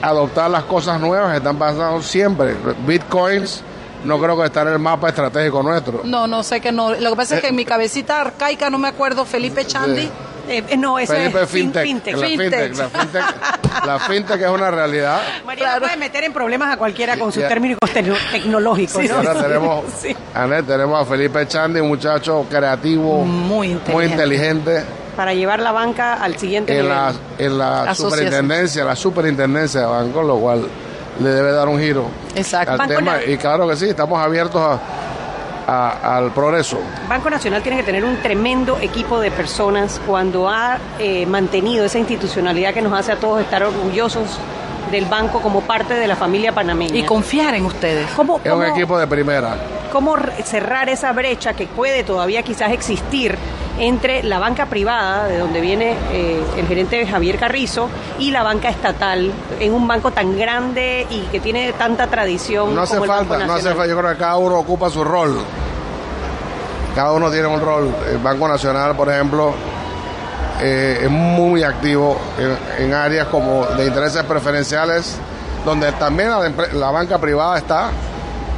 adoptar las cosas nuevas que están pasando siempre. Bitcoins no creo que está en el mapa estratégico nuestro. No, no sé que no. Lo que pasa es que en mi cabecita arcaica no me acuerdo Felipe Chandi. Eh, no, eso Felipe es fin- fintech, fintech. La fintech, la fintech, la fintech es una realidad. María puede meter en problemas a cualquiera con sus términos tecno- tecnológicos. Ahora tenemos, Sí. Anet, tenemos a Felipe Chandi, un muchacho creativo, Muy muy inteligente. Para llevar la banca al siguiente en nivel. la, en la Asociación. superintendencia, la superintendencia de banco, lo cual le debe dar un giro Exacto. al Banco tema. Y claro que sí, estamos abiertos a- a- al progreso. Banco Nacional tiene que tener un tremendo equipo de personas cuando ha eh, mantenido esa institucionalidad que nos hace a todos estar orgullosos del banco como parte de la familia panameña. Y confiar en ustedes. ¿Cómo, Es un equipo de primera. cómo cerrar esa brecha que puede todavía quizás existir entre la banca privada, de donde viene eh, el gerente Javier Carrizo, y la banca estatal, en un banco tan grande y que tiene tanta tradición. No hace como el Banco falta, no hace falta. Yo creo que cada uno ocupa su rol. Cada uno tiene un rol. El Banco Nacional, por ejemplo, eh, es muy activo en, en áreas como de intereses preferenciales, donde también la banca privada está,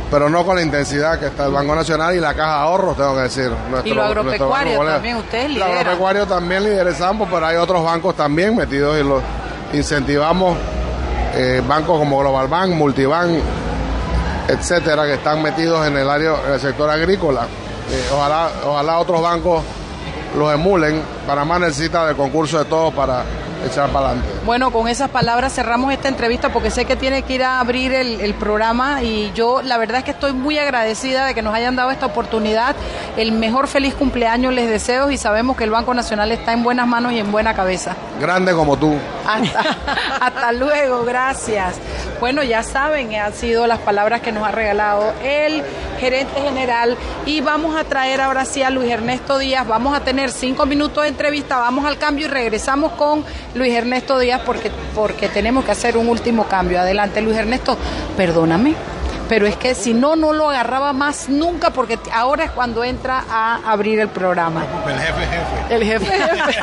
pero no con la intensidad que está el Banco Nacional y la Caja de Ahorros, tengo que decir. Nuestro- Y lo agropecuario también, ustedes Lo lideran. agropecuario también liderizamos, pero hay otros bancos también metidos y los incentivamos. eh, bancos como Global Bank, Multibank, etcétera, que están metidos en el área, en el sector agrícola. Eh, ojalá, ojalá otros bancos los emulen. Panamá necesita del concurso de todos para echar para adelante. Bueno, con esas palabras cerramos esta entrevista porque sé que tiene que ir a abrir el, el, programa y yo la verdad es que estoy muy agradecida de que nos hayan dado esta oportunidad. El mejor feliz cumpleaños les deseo y sabemos que el Banco Nacional está en buenas manos y en buena cabeza. Grande como tú. Hasta, hasta luego, gracias. Bueno, ya saben, han sido las palabras que nos ha regalado el gerente general y vamos a traer ahora sí a Luis Ernesto Díaz. Vamos a tener cinco minutos de entrevista, vamos al cambio y regresamos con Luis Ernesto Díaz porque, porque tenemos que hacer un último cambio. Adelante, Luis Ernesto, perdóname. Pero es que si no, no lo agarraba más nunca porque ahora es cuando entra a abrir el programa. El jefe jefe. El jefe jefe.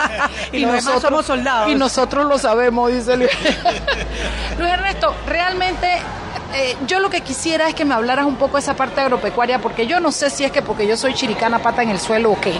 y, y nosotros somos soldados. Y nosotros lo sabemos, dice Luis. Luis Ernesto, realmente eh, yo lo que quisiera es que me hablaras un poco de esa parte agropecuaria, porque yo no sé si es que porque yo soy chiricana pata en el suelo o qué,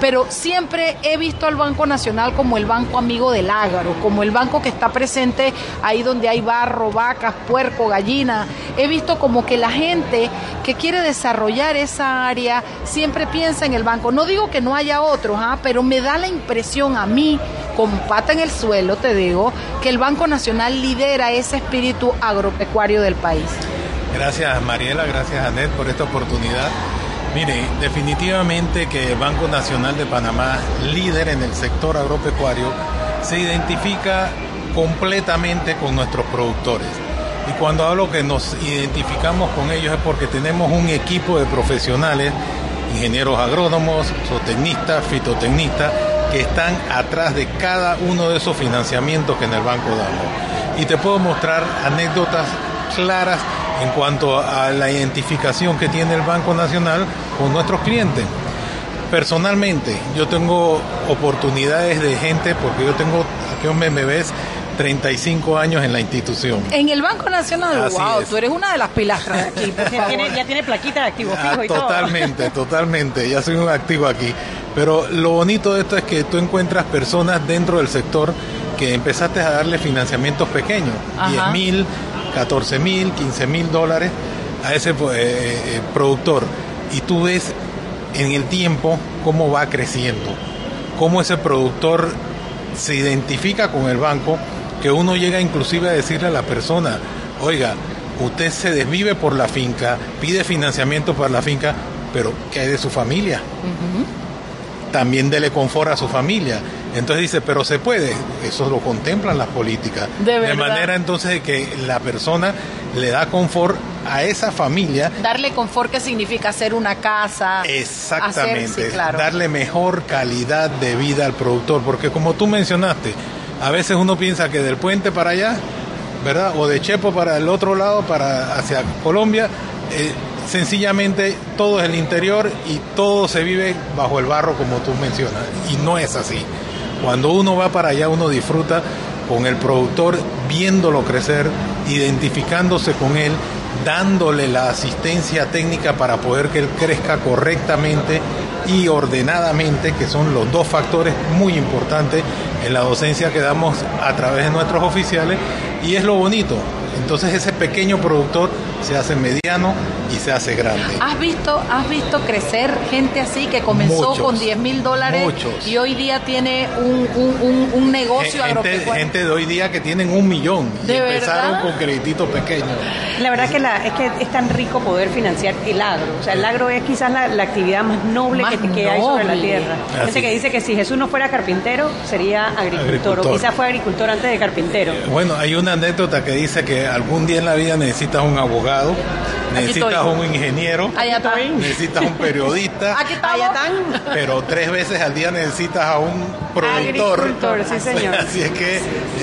pero siempre he visto al Banco Nacional como el banco amigo del agro, como el banco que está presente ahí donde hay barro, vacas, puerco, gallina. He visto como que la gente que quiere desarrollar esa área siempre piensa en el banco. No digo que no haya otros, ¿ah? pero me da la impresión a mí, con pata en el suelo, te digo, que el Banco Nacional lidera ese espíritu agropecuario del país. Gracias Mariela, gracias Anet por esta oportunidad. Mire, definitivamente que el Banco Nacional de Panamá, líder en el sector agropecuario, se identifica completamente con nuestros productores. Y cuando hablo que nos identificamos con ellos es porque tenemos un equipo de profesionales, ingenieros agrónomos, zootecnistas, fitotecnistas, que están atrás de cada uno de esos financiamientos que en el banco damos. Y te puedo mostrar anécdotas claras en cuanto a la identificación que tiene el Banco Nacional con nuestros clientes. Personalmente, yo tengo oportunidades de gente, porque yo tengo, aquí me ves, 35 años en la institución. En el Banco Nacional, Así wow, es. tú eres una de las pilastras de aquí. por Ya tiene, ya tiene plaquita de activo Ah, fijo y todo. totalmente, totalmente. Ya soy un activo aquí. Pero lo bonito de esto es que tú encuentras personas dentro del sector que empezaste a darle financiamientos pequeños, Ajá. 10 mil, 14 mil, 15 mil dólares a ese pues, eh, eh, productor. Y tú ves en el tiempo cómo va creciendo, cómo ese productor se identifica con el banco, que uno llega inclusive a decirle a la persona, oiga, usted se desvive por la finca, pide financiamiento para la finca, pero ¿qué hay de su familia? También dele confort a su familia. Entonces dice, pero se puede, eso lo contemplan las políticas. De manera entonces de que la persona le da confort a esa familia Darle confort, ¿qué significa hacer una casa? Exactamente, Hacer, sí, claro. darle mejor calidad de vida al productor, porque como tú mencionaste, a veces uno piensa que del puente para allá, ¿verdad? O de Chepo para el otro lado, para hacia Colombia, eh, sencillamente todo es el interior y todo se vive bajo el barro como tú mencionas, y no es así. Cuando uno va para allá, uno disfruta con el productor, viéndolo crecer, identificándose con él, dándole la asistencia técnica para poder que él crezca correctamente y ordenadamente, que son los dos factores muy importantes en la docencia que damos a través de nuestros oficiales, y es lo bonito. Entonces ese pequeño productor se hace mediano y se hace grande. ¿Has visto, ¿Has visto crecer gente así que comenzó Muchos, con 10 mil dólares muchos. y hoy día tiene un, un, un, un negocio Gente, agropecuario? gente de hoy día que tienen un millón y ¿De empezaron verdad? con credititos pequeños. La verdad que la, es que es tan rico poder financiar el agro. O sea, el agro es quizás la, la actividad más noble Más que, que hay sobre la noble. tierra. Así Gente que dice que si Jesús no fuera carpintero, sería agricultor. Agricultor. O quizás fue agricultor antes de carpintero. Bueno, hay una anécdota que dice que algún día en la vida necesitas un abogado, necesitas estoy. un ingeniero, necesitas un periodista, Aquí pero tres veces al día necesitas a un productor. Agricultor, sí, señor. Así es que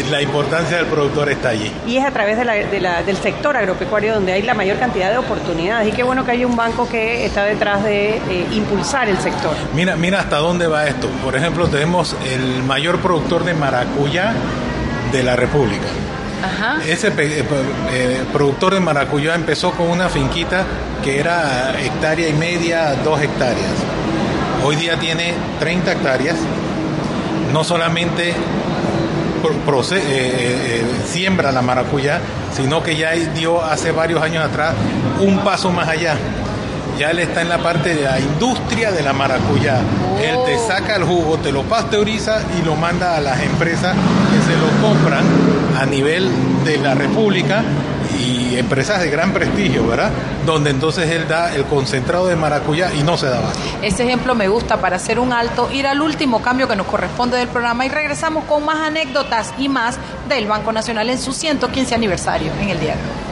la importancia del productor está allí. Y es a través de la- de la- del sector agropecuario donde hay la mayor cantidad de oportunidades. Y qué bueno que hay un banco que está detrás de eh, impulsar el sector. Mira, mira hasta dónde va esto. Por ejemplo, tenemos el mayor productor de maracuyá de la República. Ajá. Ese pe- eh, eh, productor de maracuyá empezó con una finquita que era hectárea y media, dos hectáreas. Hoy día tiene 30 hectáreas. No solamente eh, eh, eh, siembra la maracuyá, sino que ya dio hace varios años atrás un paso más allá. Ya él está en la parte de la industria de la maracuyá. Él te saca el jugo, te lo pasteuriza y lo manda a las empresas se lo compran a nivel de la República y empresas de gran prestigio, ¿verdad? Donde entonces él da el concentrado de maracuyá y no se daba. Ese ejemplo me gusta para hacer un alto, ir al último cambio que nos corresponde del programa y regresamos con más anécdotas y más del Banco Nacional en su 115 aniversario en el diario.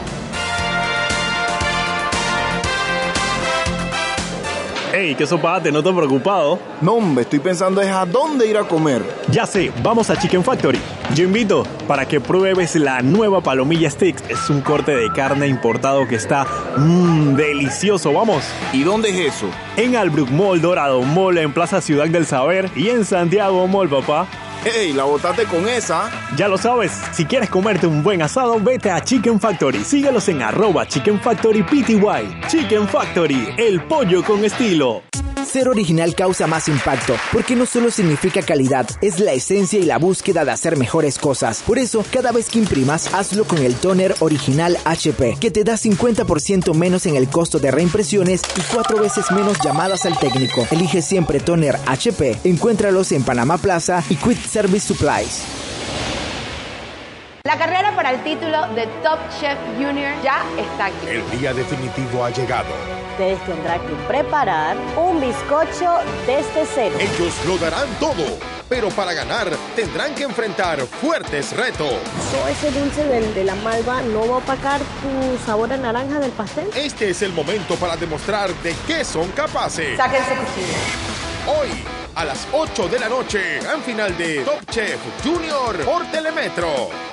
Ey, ¿qué sopate? ¿No te preocupado? No, hombre, estoy pensando es a dónde ir a comer. Ya sé, vamos a Chicken Factory. Yo invito para que pruebes la nueva palomilla sticks. Es un corte de carne importado que está mmm, delicioso, vamos. ¿Y dónde es eso? En Albrook Mall, Dorado Mall, en Plaza Ciudad del Saber y en Santiago Mall, papá. ¡Ey, la botaste con esa! Ya lo sabes, si quieres comerte un buen asado, vete a Chicken Factory. Síguelos en arroba Chicken Factory PTY. Chicken Factory, el pollo con estilo. Ser original causa más impacto, porque no solo significa calidad, es la esencia y la búsqueda de hacer mejores cosas. Por eso, cada vez que imprimas, hazlo con el toner original HP, que te da 50% menos en el costo de reimpresiones y cuatro veces menos llamadas al técnico. Elige siempre toner HP. Encuéntralos en Panamá Plaza y Quick Service Supplies. La carrera para el título de Top Chef Junior ya está aquí. El día definitivo ha llegado. Ustedes tendrán que preparar un bizcocho desde cero. Ellos lo darán todo, pero para ganar tendrán que enfrentar fuertes retos. ¿So ese dulce del, de la malva no va a opacar tu sabor a naranja del pastel? Este es el momento para demostrar de qué son capaces. Sáquense cuchillo. Hoy, a las 8 de la noche, gran final de Top Chef Junior por Telemetro.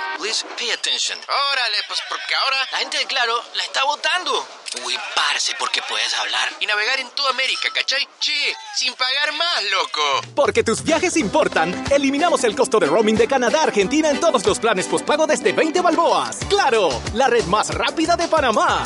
pay attention. Órale, pues porque ahora la gente de Claro la está votando. Uy, parce, porque puedes hablar y navegar en toda América, ¿cachai? Che, sin pagar más, loco. Porque tus viajes importan, eliminamos el costo de roaming de Canadá a Argentina en todos los planes postpago desde 20 balboas. ¡Claro! La red más rápida de Panamá.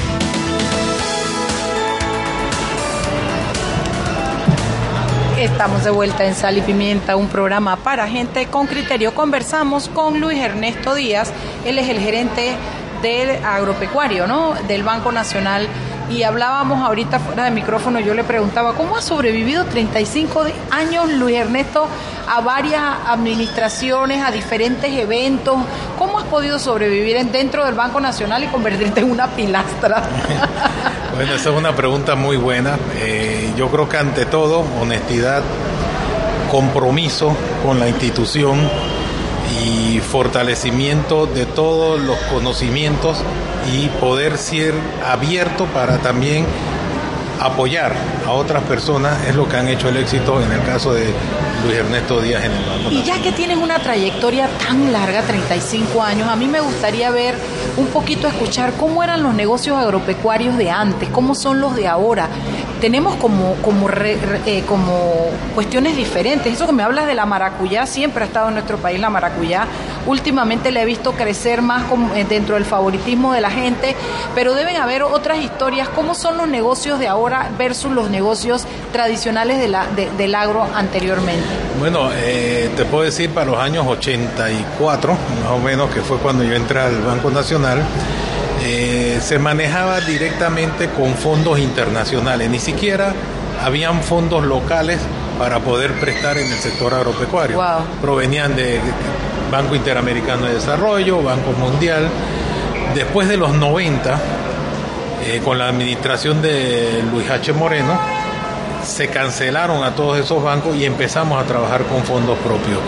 Estamos de vuelta en Sal y Pimienta, un programa para gente con criterio. Conversamos con Luis Ernesto Díaz, él es el gerente del agropecuario, ¿no? Del Banco Nacional. Y hablábamos ahorita fuera de micrófono, yo le preguntaba, ¿cómo ha sobrevivido 35 años Luis Ernesto a varias administraciones, a diferentes eventos? ¿Cómo has podido sobrevivir dentro del Banco Nacional y convertirte en una pilastra? Bueno, esa es una pregunta muy buena. Eh, yo creo que ante todo, honestidad, compromiso con la institución fortalecimiento de todos los conocimientos y poder ser abierto para también apoyar a otras personas es lo que han hecho el éxito en el caso de Luis Ernesto Díaz en el Banco Y ya que tienes una trayectoria tan larga, 35 años, a mí me gustaría ver un poquito, escuchar cómo eran los negocios agropecuarios de antes, cómo son los de ahora. tenemos como, como, re- re- eh, como cuestiones diferentes. Eso que me hablas de la maracuyá, siempre ha estado en nuestro país la maracuyá. Últimamente la he visto crecer más como, eh, dentro del favoritismo de la gente, pero deben haber otras historias. ¿Cómo son los negocios de ahora versus los negocios tradicionales de la, de- del agro anteriormente? Bueno, eh, te puedo decir para los años 84, más o menos, que fue cuando yo entré al Banco Nacional, eh, se manejaba directamente con fondos internacionales, ni siquiera habían fondos locales para poder prestar en el sector agropecuario. Wow. Provenían de Banco Interamericano de Desarrollo, Banco Mundial. Después de los 90, eh, con la administración de Luis H. Moreno, se cancelaron a todos esos bancos y empezamos a trabajar con fondos propios.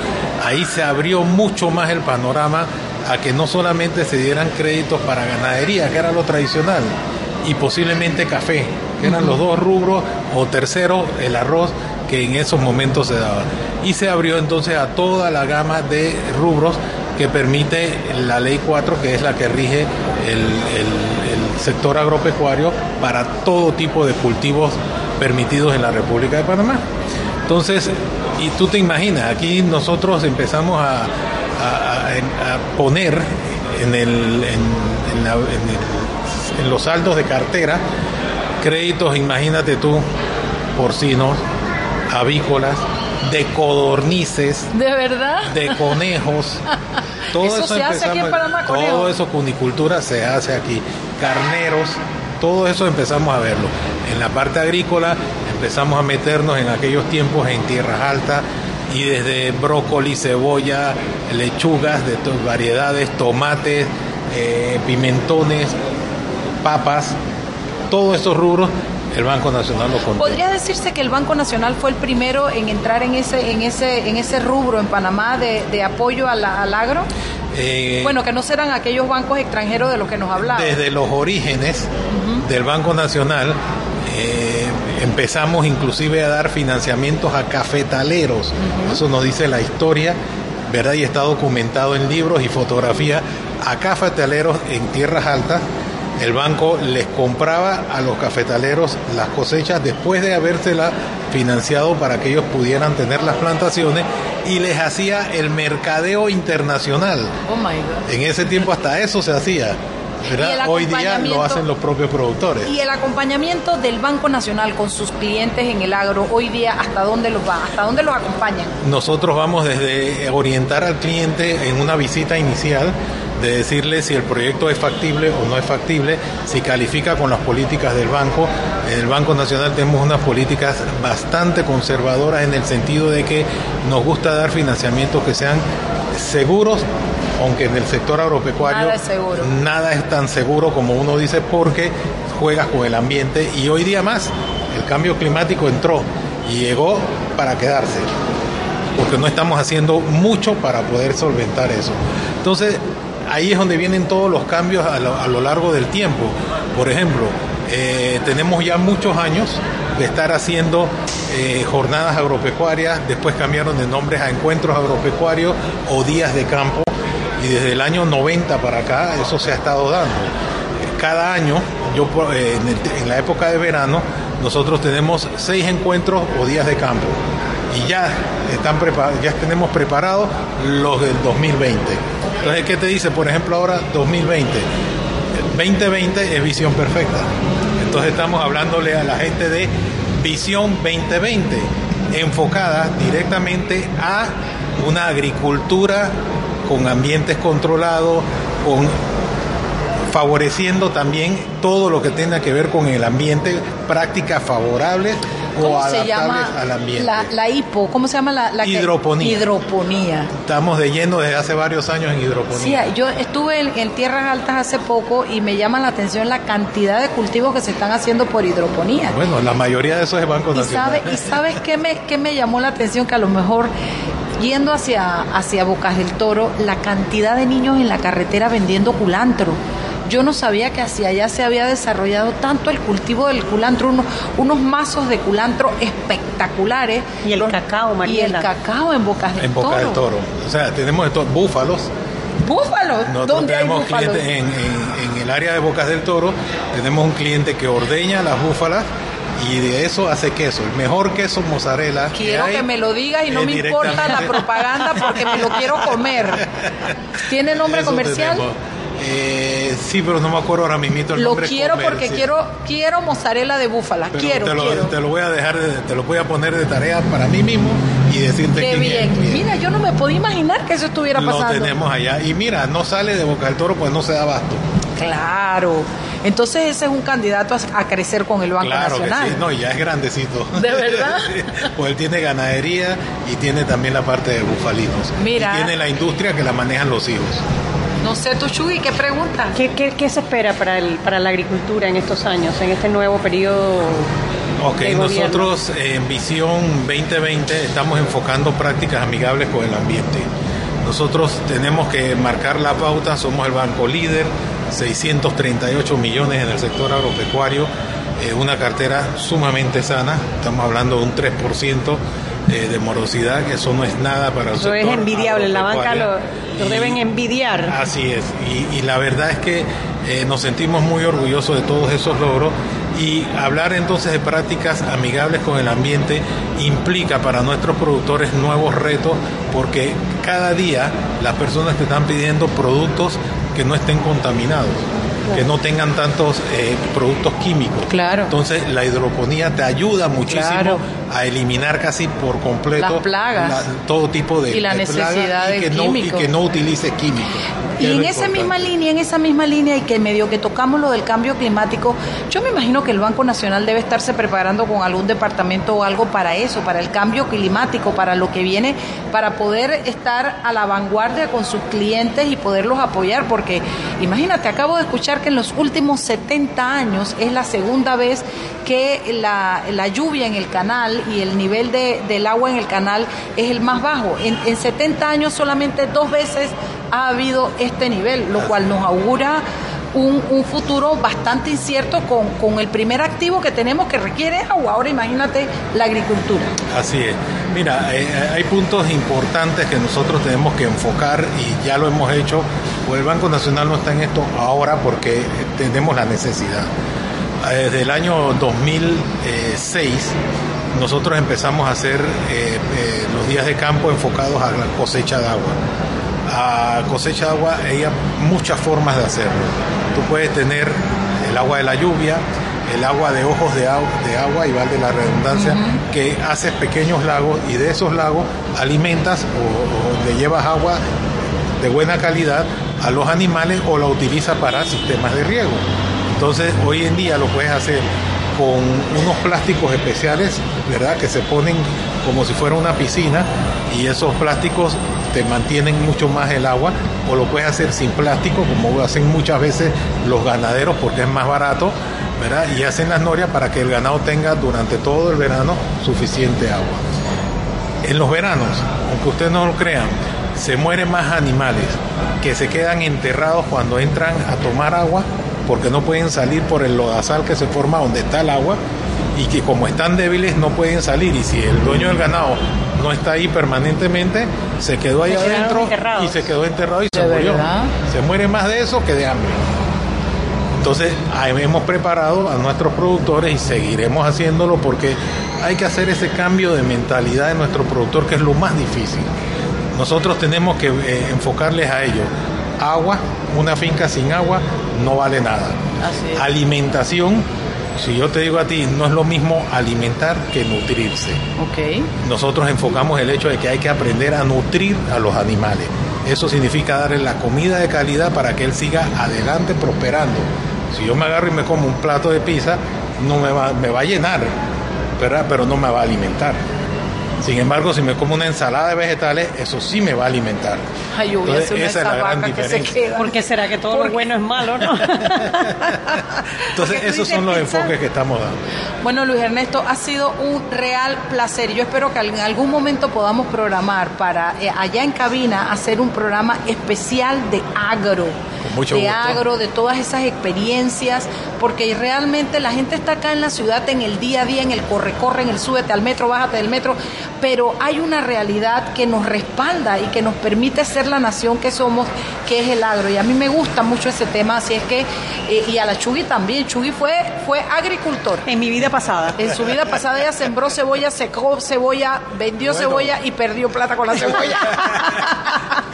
Ahí se abrió mucho más el panorama a que no solamente se dieran créditos para ganadería, que era lo tradicional, y posiblemente café, que eran los dos rubros, o tercero, el arroz, que en esos momentos se daba. Y se abrió entonces a toda la gama de rubros que permite la ley 4, que es la que rige el, sector agropecuario para todo tipo de cultivos permitidos en la República de Panamá. Entonces, y tú te imaginas, aquí nosotros empezamos a, poner en, el, en, la- en los saldos de cartera créditos, imagínate tú, porcinos, avícolas, de codornices, ¿De verdad? de conejos. Todo Eso eso, se hace aquí en Panamá, Todo eso, cunicultura, se hace aquí. Carneros, todo eso empezamos a verlo. En la parte agrícola empezamos a meternos en aquellos tiempos en tierras altas y desde brócoli, cebolla, lechugas de todas variedades, tomates, eh, pimentones, papas, todos esos rubros, el Banco Nacional lo contempla. ¿Podría decirse que el Banco Nacional fue el primero en entrar en ese, en ese, en ese rubro en Panamá de, de apoyo a la- al agro? Eh, Bueno, que no serán aquellos bancos extranjeros de los que nos hablaba. desde los orígenes del Banco Nacional eh, empezamos inclusive a dar financiamientos a cafetaleros. Eso nos dice la historia, ¿verdad? Y está documentado en libros y fotografías a cafetaleros en tierras altas. El banco les compraba a los cafetaleros las cosechas después de habérselas financiado para que ellos pudieran tener las plantaciones y les hacía el mercadeo internacional. Oh my God. En ese tiempo hasta eso se hacía. Hoy día lo hacen los propios productores. Y el acompañamiento del Banco Nacional con sus clientes en el agro, hoy día, ¿hasta dónde los va? ¿Hasta dónde los acompañan? Nosotros vamos desde orientar al cliente en una visita inicial, de decirle si el proyecto es factible o no es factible, si califica con las políticas del banco. En el Banco Nacional tenemos unas políticas bastante conservadoras en el sentido de que nos gusta dar financiamientos que sean seguros, aunque en el sector agropecuario Nada es seguro. nada es tan seguro como uno dice porque juegas con el ambiente y hoy día más el cambio climático entró y llegó para quedarse porque no estamos haciendo mucho para poder solventar eso. Entonces, ahí es donde vienen todos los cambios a lo, largo del tiempo. Por ejemplo, eh, tenemos ya muchos años de estar haciendo eh, jornadas agropecuarias, después cambiaron de nombres a encuentros agropecuarios o días de campo, y desde el año 90 para acá eso se ha estado dando. Cada año, yo eh, en la época de verano, nosotros tenemos seis encuentros o días de campo y ya están ya tenemos preparados los del 2020. Entonces, ¿qué te dice? Por ejemplo, ahora 2020. 2020 es visión perfecta. Entonces estamos hablándole a la gente de visión 2020, enfocada directamente a una agricultura con ambientes controlados, con favoreciendo también todo lo que tenga que ver con el ambiente, prácticas favorables o ¿Cómo se adaptables llama al ambiente. la, la hipo? ¿Cómo se llama la, la que- Hidroponía. Hidroponía. Estamos de lleno desde hace varios años en Sí, hidroponía. yo estuve en, en tierras altas hace poco y me llama la atención la cantidad de cultivos que se están haciendo por hidroponía. Bueno, la mayoría de eso es Banco Y Nacional. sabe, y sabes qué me, qué me llamó la atención que a lo mejor yendo hacia, hacia Bocas del Toro, la cantidad de niños en la carretera vendiendo culantro. Yo no sabía que hacia allá se había desarrollado tanto el cultivo del culantro, unos, unos mazos de culantro espectaculares. Y el cacao, Y el Mariela. cacao en Bocas del en Boca Toro. del Toro. O sea, tenemos estos búfalos. Búfalos. Nosotros ¿Dónde hay tenemos búfalos? clientes en, en- en el área de Bocas del Toro, tenemos un cliente que ordeña las búfalas y de eso hace queso. El mejor queso mozzarella. Quiero que, hay me lo digas y no me importa la propaganda porque me lo quiero comer. ¿Tiene nombre Eso comercial? tenemos. Eh, sí, pero no me acuerdo ahora mismo el Lo nombre quiero porque quiero quiero mozzarella de búfala. Pero quiero, te lo, quiero. te lo voy a dejar, de- te lo voy a poner de tarea para mí mismo y decirte Qué es. bien. Mira, yo no me podía imaginar que eso estuviera Lo pasando. tenemos allá. Y mira, no sale de Boca del Toro, pues no se da abasto. Claro. Entonces ese es un candidato a, a crecer con el Banco claro Nacional. que sí, no, ya es grandecito. ¿De verdad? Sí, pues él tiene ganadería y tiene también la parte de bufalinos. Mira. Y tiene la industria que la manejan los hijos. No sé, tu Chuy, ¿qué pregunta? ¿Qué, qué, qué se espera para, el, para la agricultura en estos años, en este nuevo periodo? Ok, nosotros en Visión 2020 estamos enfocando prácticas amigables con el ambiente. Nosotros tenemos que marcar la pauta, somos el banco líder, 638 millones en el sector agropecuario, eh, una cartera sumamente sana, estamos hablando de un 3% eh, de morosidad, que eso no es nada para el Eso es sector envidiable, en la banca lo. Lo deben envidiar. Así es, y, y la verdad es que eh, nos sentimos muy orgullosos de todos esos logros y hablar entonces de prácticas amigables con el ambiente implica para nuestros productores nuevos retos porque cada día las personas te están pidiendo productos que no estén contaminados. Que no tengan tantos eh, productos químicos. Claro. Entonces, la hidroponía te ayuda muchísimo Claro. a eliminar casi por completo Las plagas. la- todo tipo de Y la de necesidad y que no, y químicos. que no utilice químicos. Y en esa misma línea, en esa misma línea y que medio que tocamos lo del cambio climático, yo me imagino que el Banco Nacional debe estarse preparando con algún departamento o algo para eso, para el cambio climático, para lo que viene, para poder estar a la vanguardia con sus clientes y poderlos apoyar, porque imagínate, acabo de escuchar que en los últimos 70 años es la segunda vez que la, la lluvia en el canal y el nivel de- del agua en el canal es el más bajo. En, en 70 años solamente dos veces ha habido este nivel, lo cual nos augura un, futuro bastante incierto con, con el primer activo que tenemos que requiere agua. Ahora imagínate la agricultura. Así es. Mira, eh, hay puntos importantes que nosotros tenemos que enfocar y ya lo hemos hecho. Pues el Banco Nacional no está en esto ahora porque tenemos la necesidad. Eh, Desde el año 2006 nosotros empezamos a hacer eh, eh, los días de campo enfocados a la cosecha de agua. A cosecha de agua hay muchas formas de hacerlo. Tú puedes tener el agua de la lluvia, el agua de ojos de, au- de agua, y vale la redundancia, que haces pequeños lagos y de esos lagos alimentas o, o le llevas agua de buena calidad a los animales o la utilizas para sistemas de riego. Entonces hoy en día lo puedes hacer con unos plásticos especiales, ¿verdad? Que se ponen como si fuera una piscina y esos plásticos te mantienen mucho más el agua o lo puedes hacer sin plástico como hacen muchas veces los ganaderos porque es más barato, ¿verdad? Y hacen las norias para que el ganado tenga durante todo el verano suficiente agua. En los veranos, aunque ustedes no lo crean, se mueren más animales que se quedan enterrados cuando entran a tomar agua porque no pueden salir por el lodazal que se forma donde está el agua y que como están débiles no pueden salir y si el dueño del ganado no está ahí permanentemente se quedó ahí Se adentro y se quedó enterrado y se ¿De murió verdad? se muere más de eso que de hambre entonces ahí hemos preparado a nuestros productores y seguiremos haciéndolo porque hay que hacer ese cambio de mentalidad de nuestro productor que es lo más difícil. Nosotros tenemos que eh, enfocarles a ellos. Agua, una finca sin agua no vale nada. Alimentación, si yo te digo a ti, no es lo mismo alimentar que nutrirse. Ok. Nosotros enfocamos el hecho de que hay que aprender a nutrir a los animales. Eso significa darle la comida de calidad para que él siga adelante prosperando. Si yo me agarro y me como un plato de pizza, no me va, me va a llenar, ¿verdad? pero no me va a alimentar. Sin embargo, si me como una ensalada de vegetales, eso sí me va a alimentar. Ay, yo voy a Entonces, hacer una esa es la gran vaca que se diferencia. queda. ¿Por qué será que todo lo bueno es malo, no? Entonces, Porque esos son los pizza. enfoques que estamos dando. Bueno, Luis Ernesto, ha sido un real placer. Yo espero que en algún momento podamos programar para eh, allá en cabina hacer un programa especial de agro. Con mucho de gusto. agro, de todas esas experiencias, porque realmente la gente está acá en la ciudad en el día a día, en el corre-corre, en el súbete al metro, bájate del metro, pero hay una realidad que nos respalda y que nos permite ser la nación que somos, que es el agro. Y a mí me gusta mucho ese tema, así es que, eh, y a la Chugui también, Chugui fue, fue agricultor. En mi vida pasada. En su vida pasada ella sembró cebolla, secó cebolla, vendió Bueno. cebolla y perdió plata con la cebolla.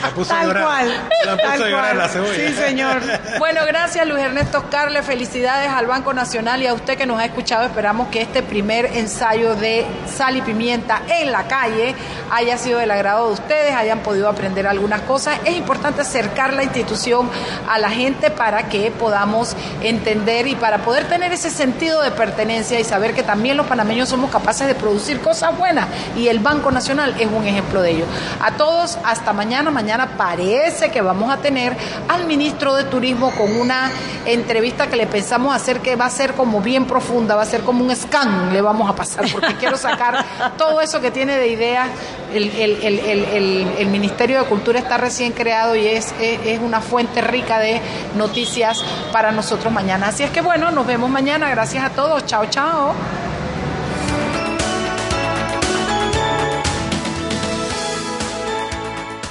La puso Tal llorar. cual, La puso tal cual. la cebolla. Sí, señor. Bueno, gracias Luis Ernesto Carle, felicidades al Banco Nacional y a usted que nos ha escuchado. Esperamos que este primer ensayo de sal y pimienta en la calle haya sido del agrado de ustedes, hayan podido aprender algunas cosas. Es importante acercar la institución a la gente para que podamos entender y para poder tener ese sentido de pertenencia y saber que también los panameños somos capaces de producir cosas buenas y el Banco Nacional es un ejemplo de ello. A todos, hasta mañana. Mañana parece que vamos a tener al ministro de Turismo con una entrevista que le pensamos hacer que va a ser como bien profunda, va a ser como un scan, le vamos a pasar, porque quiero sacar todo eso que tiene de ideas. El, el- el- el- Ministerio de Cultura está recién creado y es, es, es una fuente rica de noticias para nosotros mañana. Así es que bueno, nos vemos mañana. Gracias a todos. Chao, chao.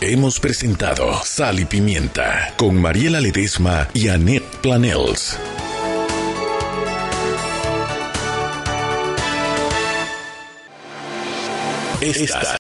Hemos presentado Sal y Pimienta con Mariela Ledesma y Annette Planels. Esta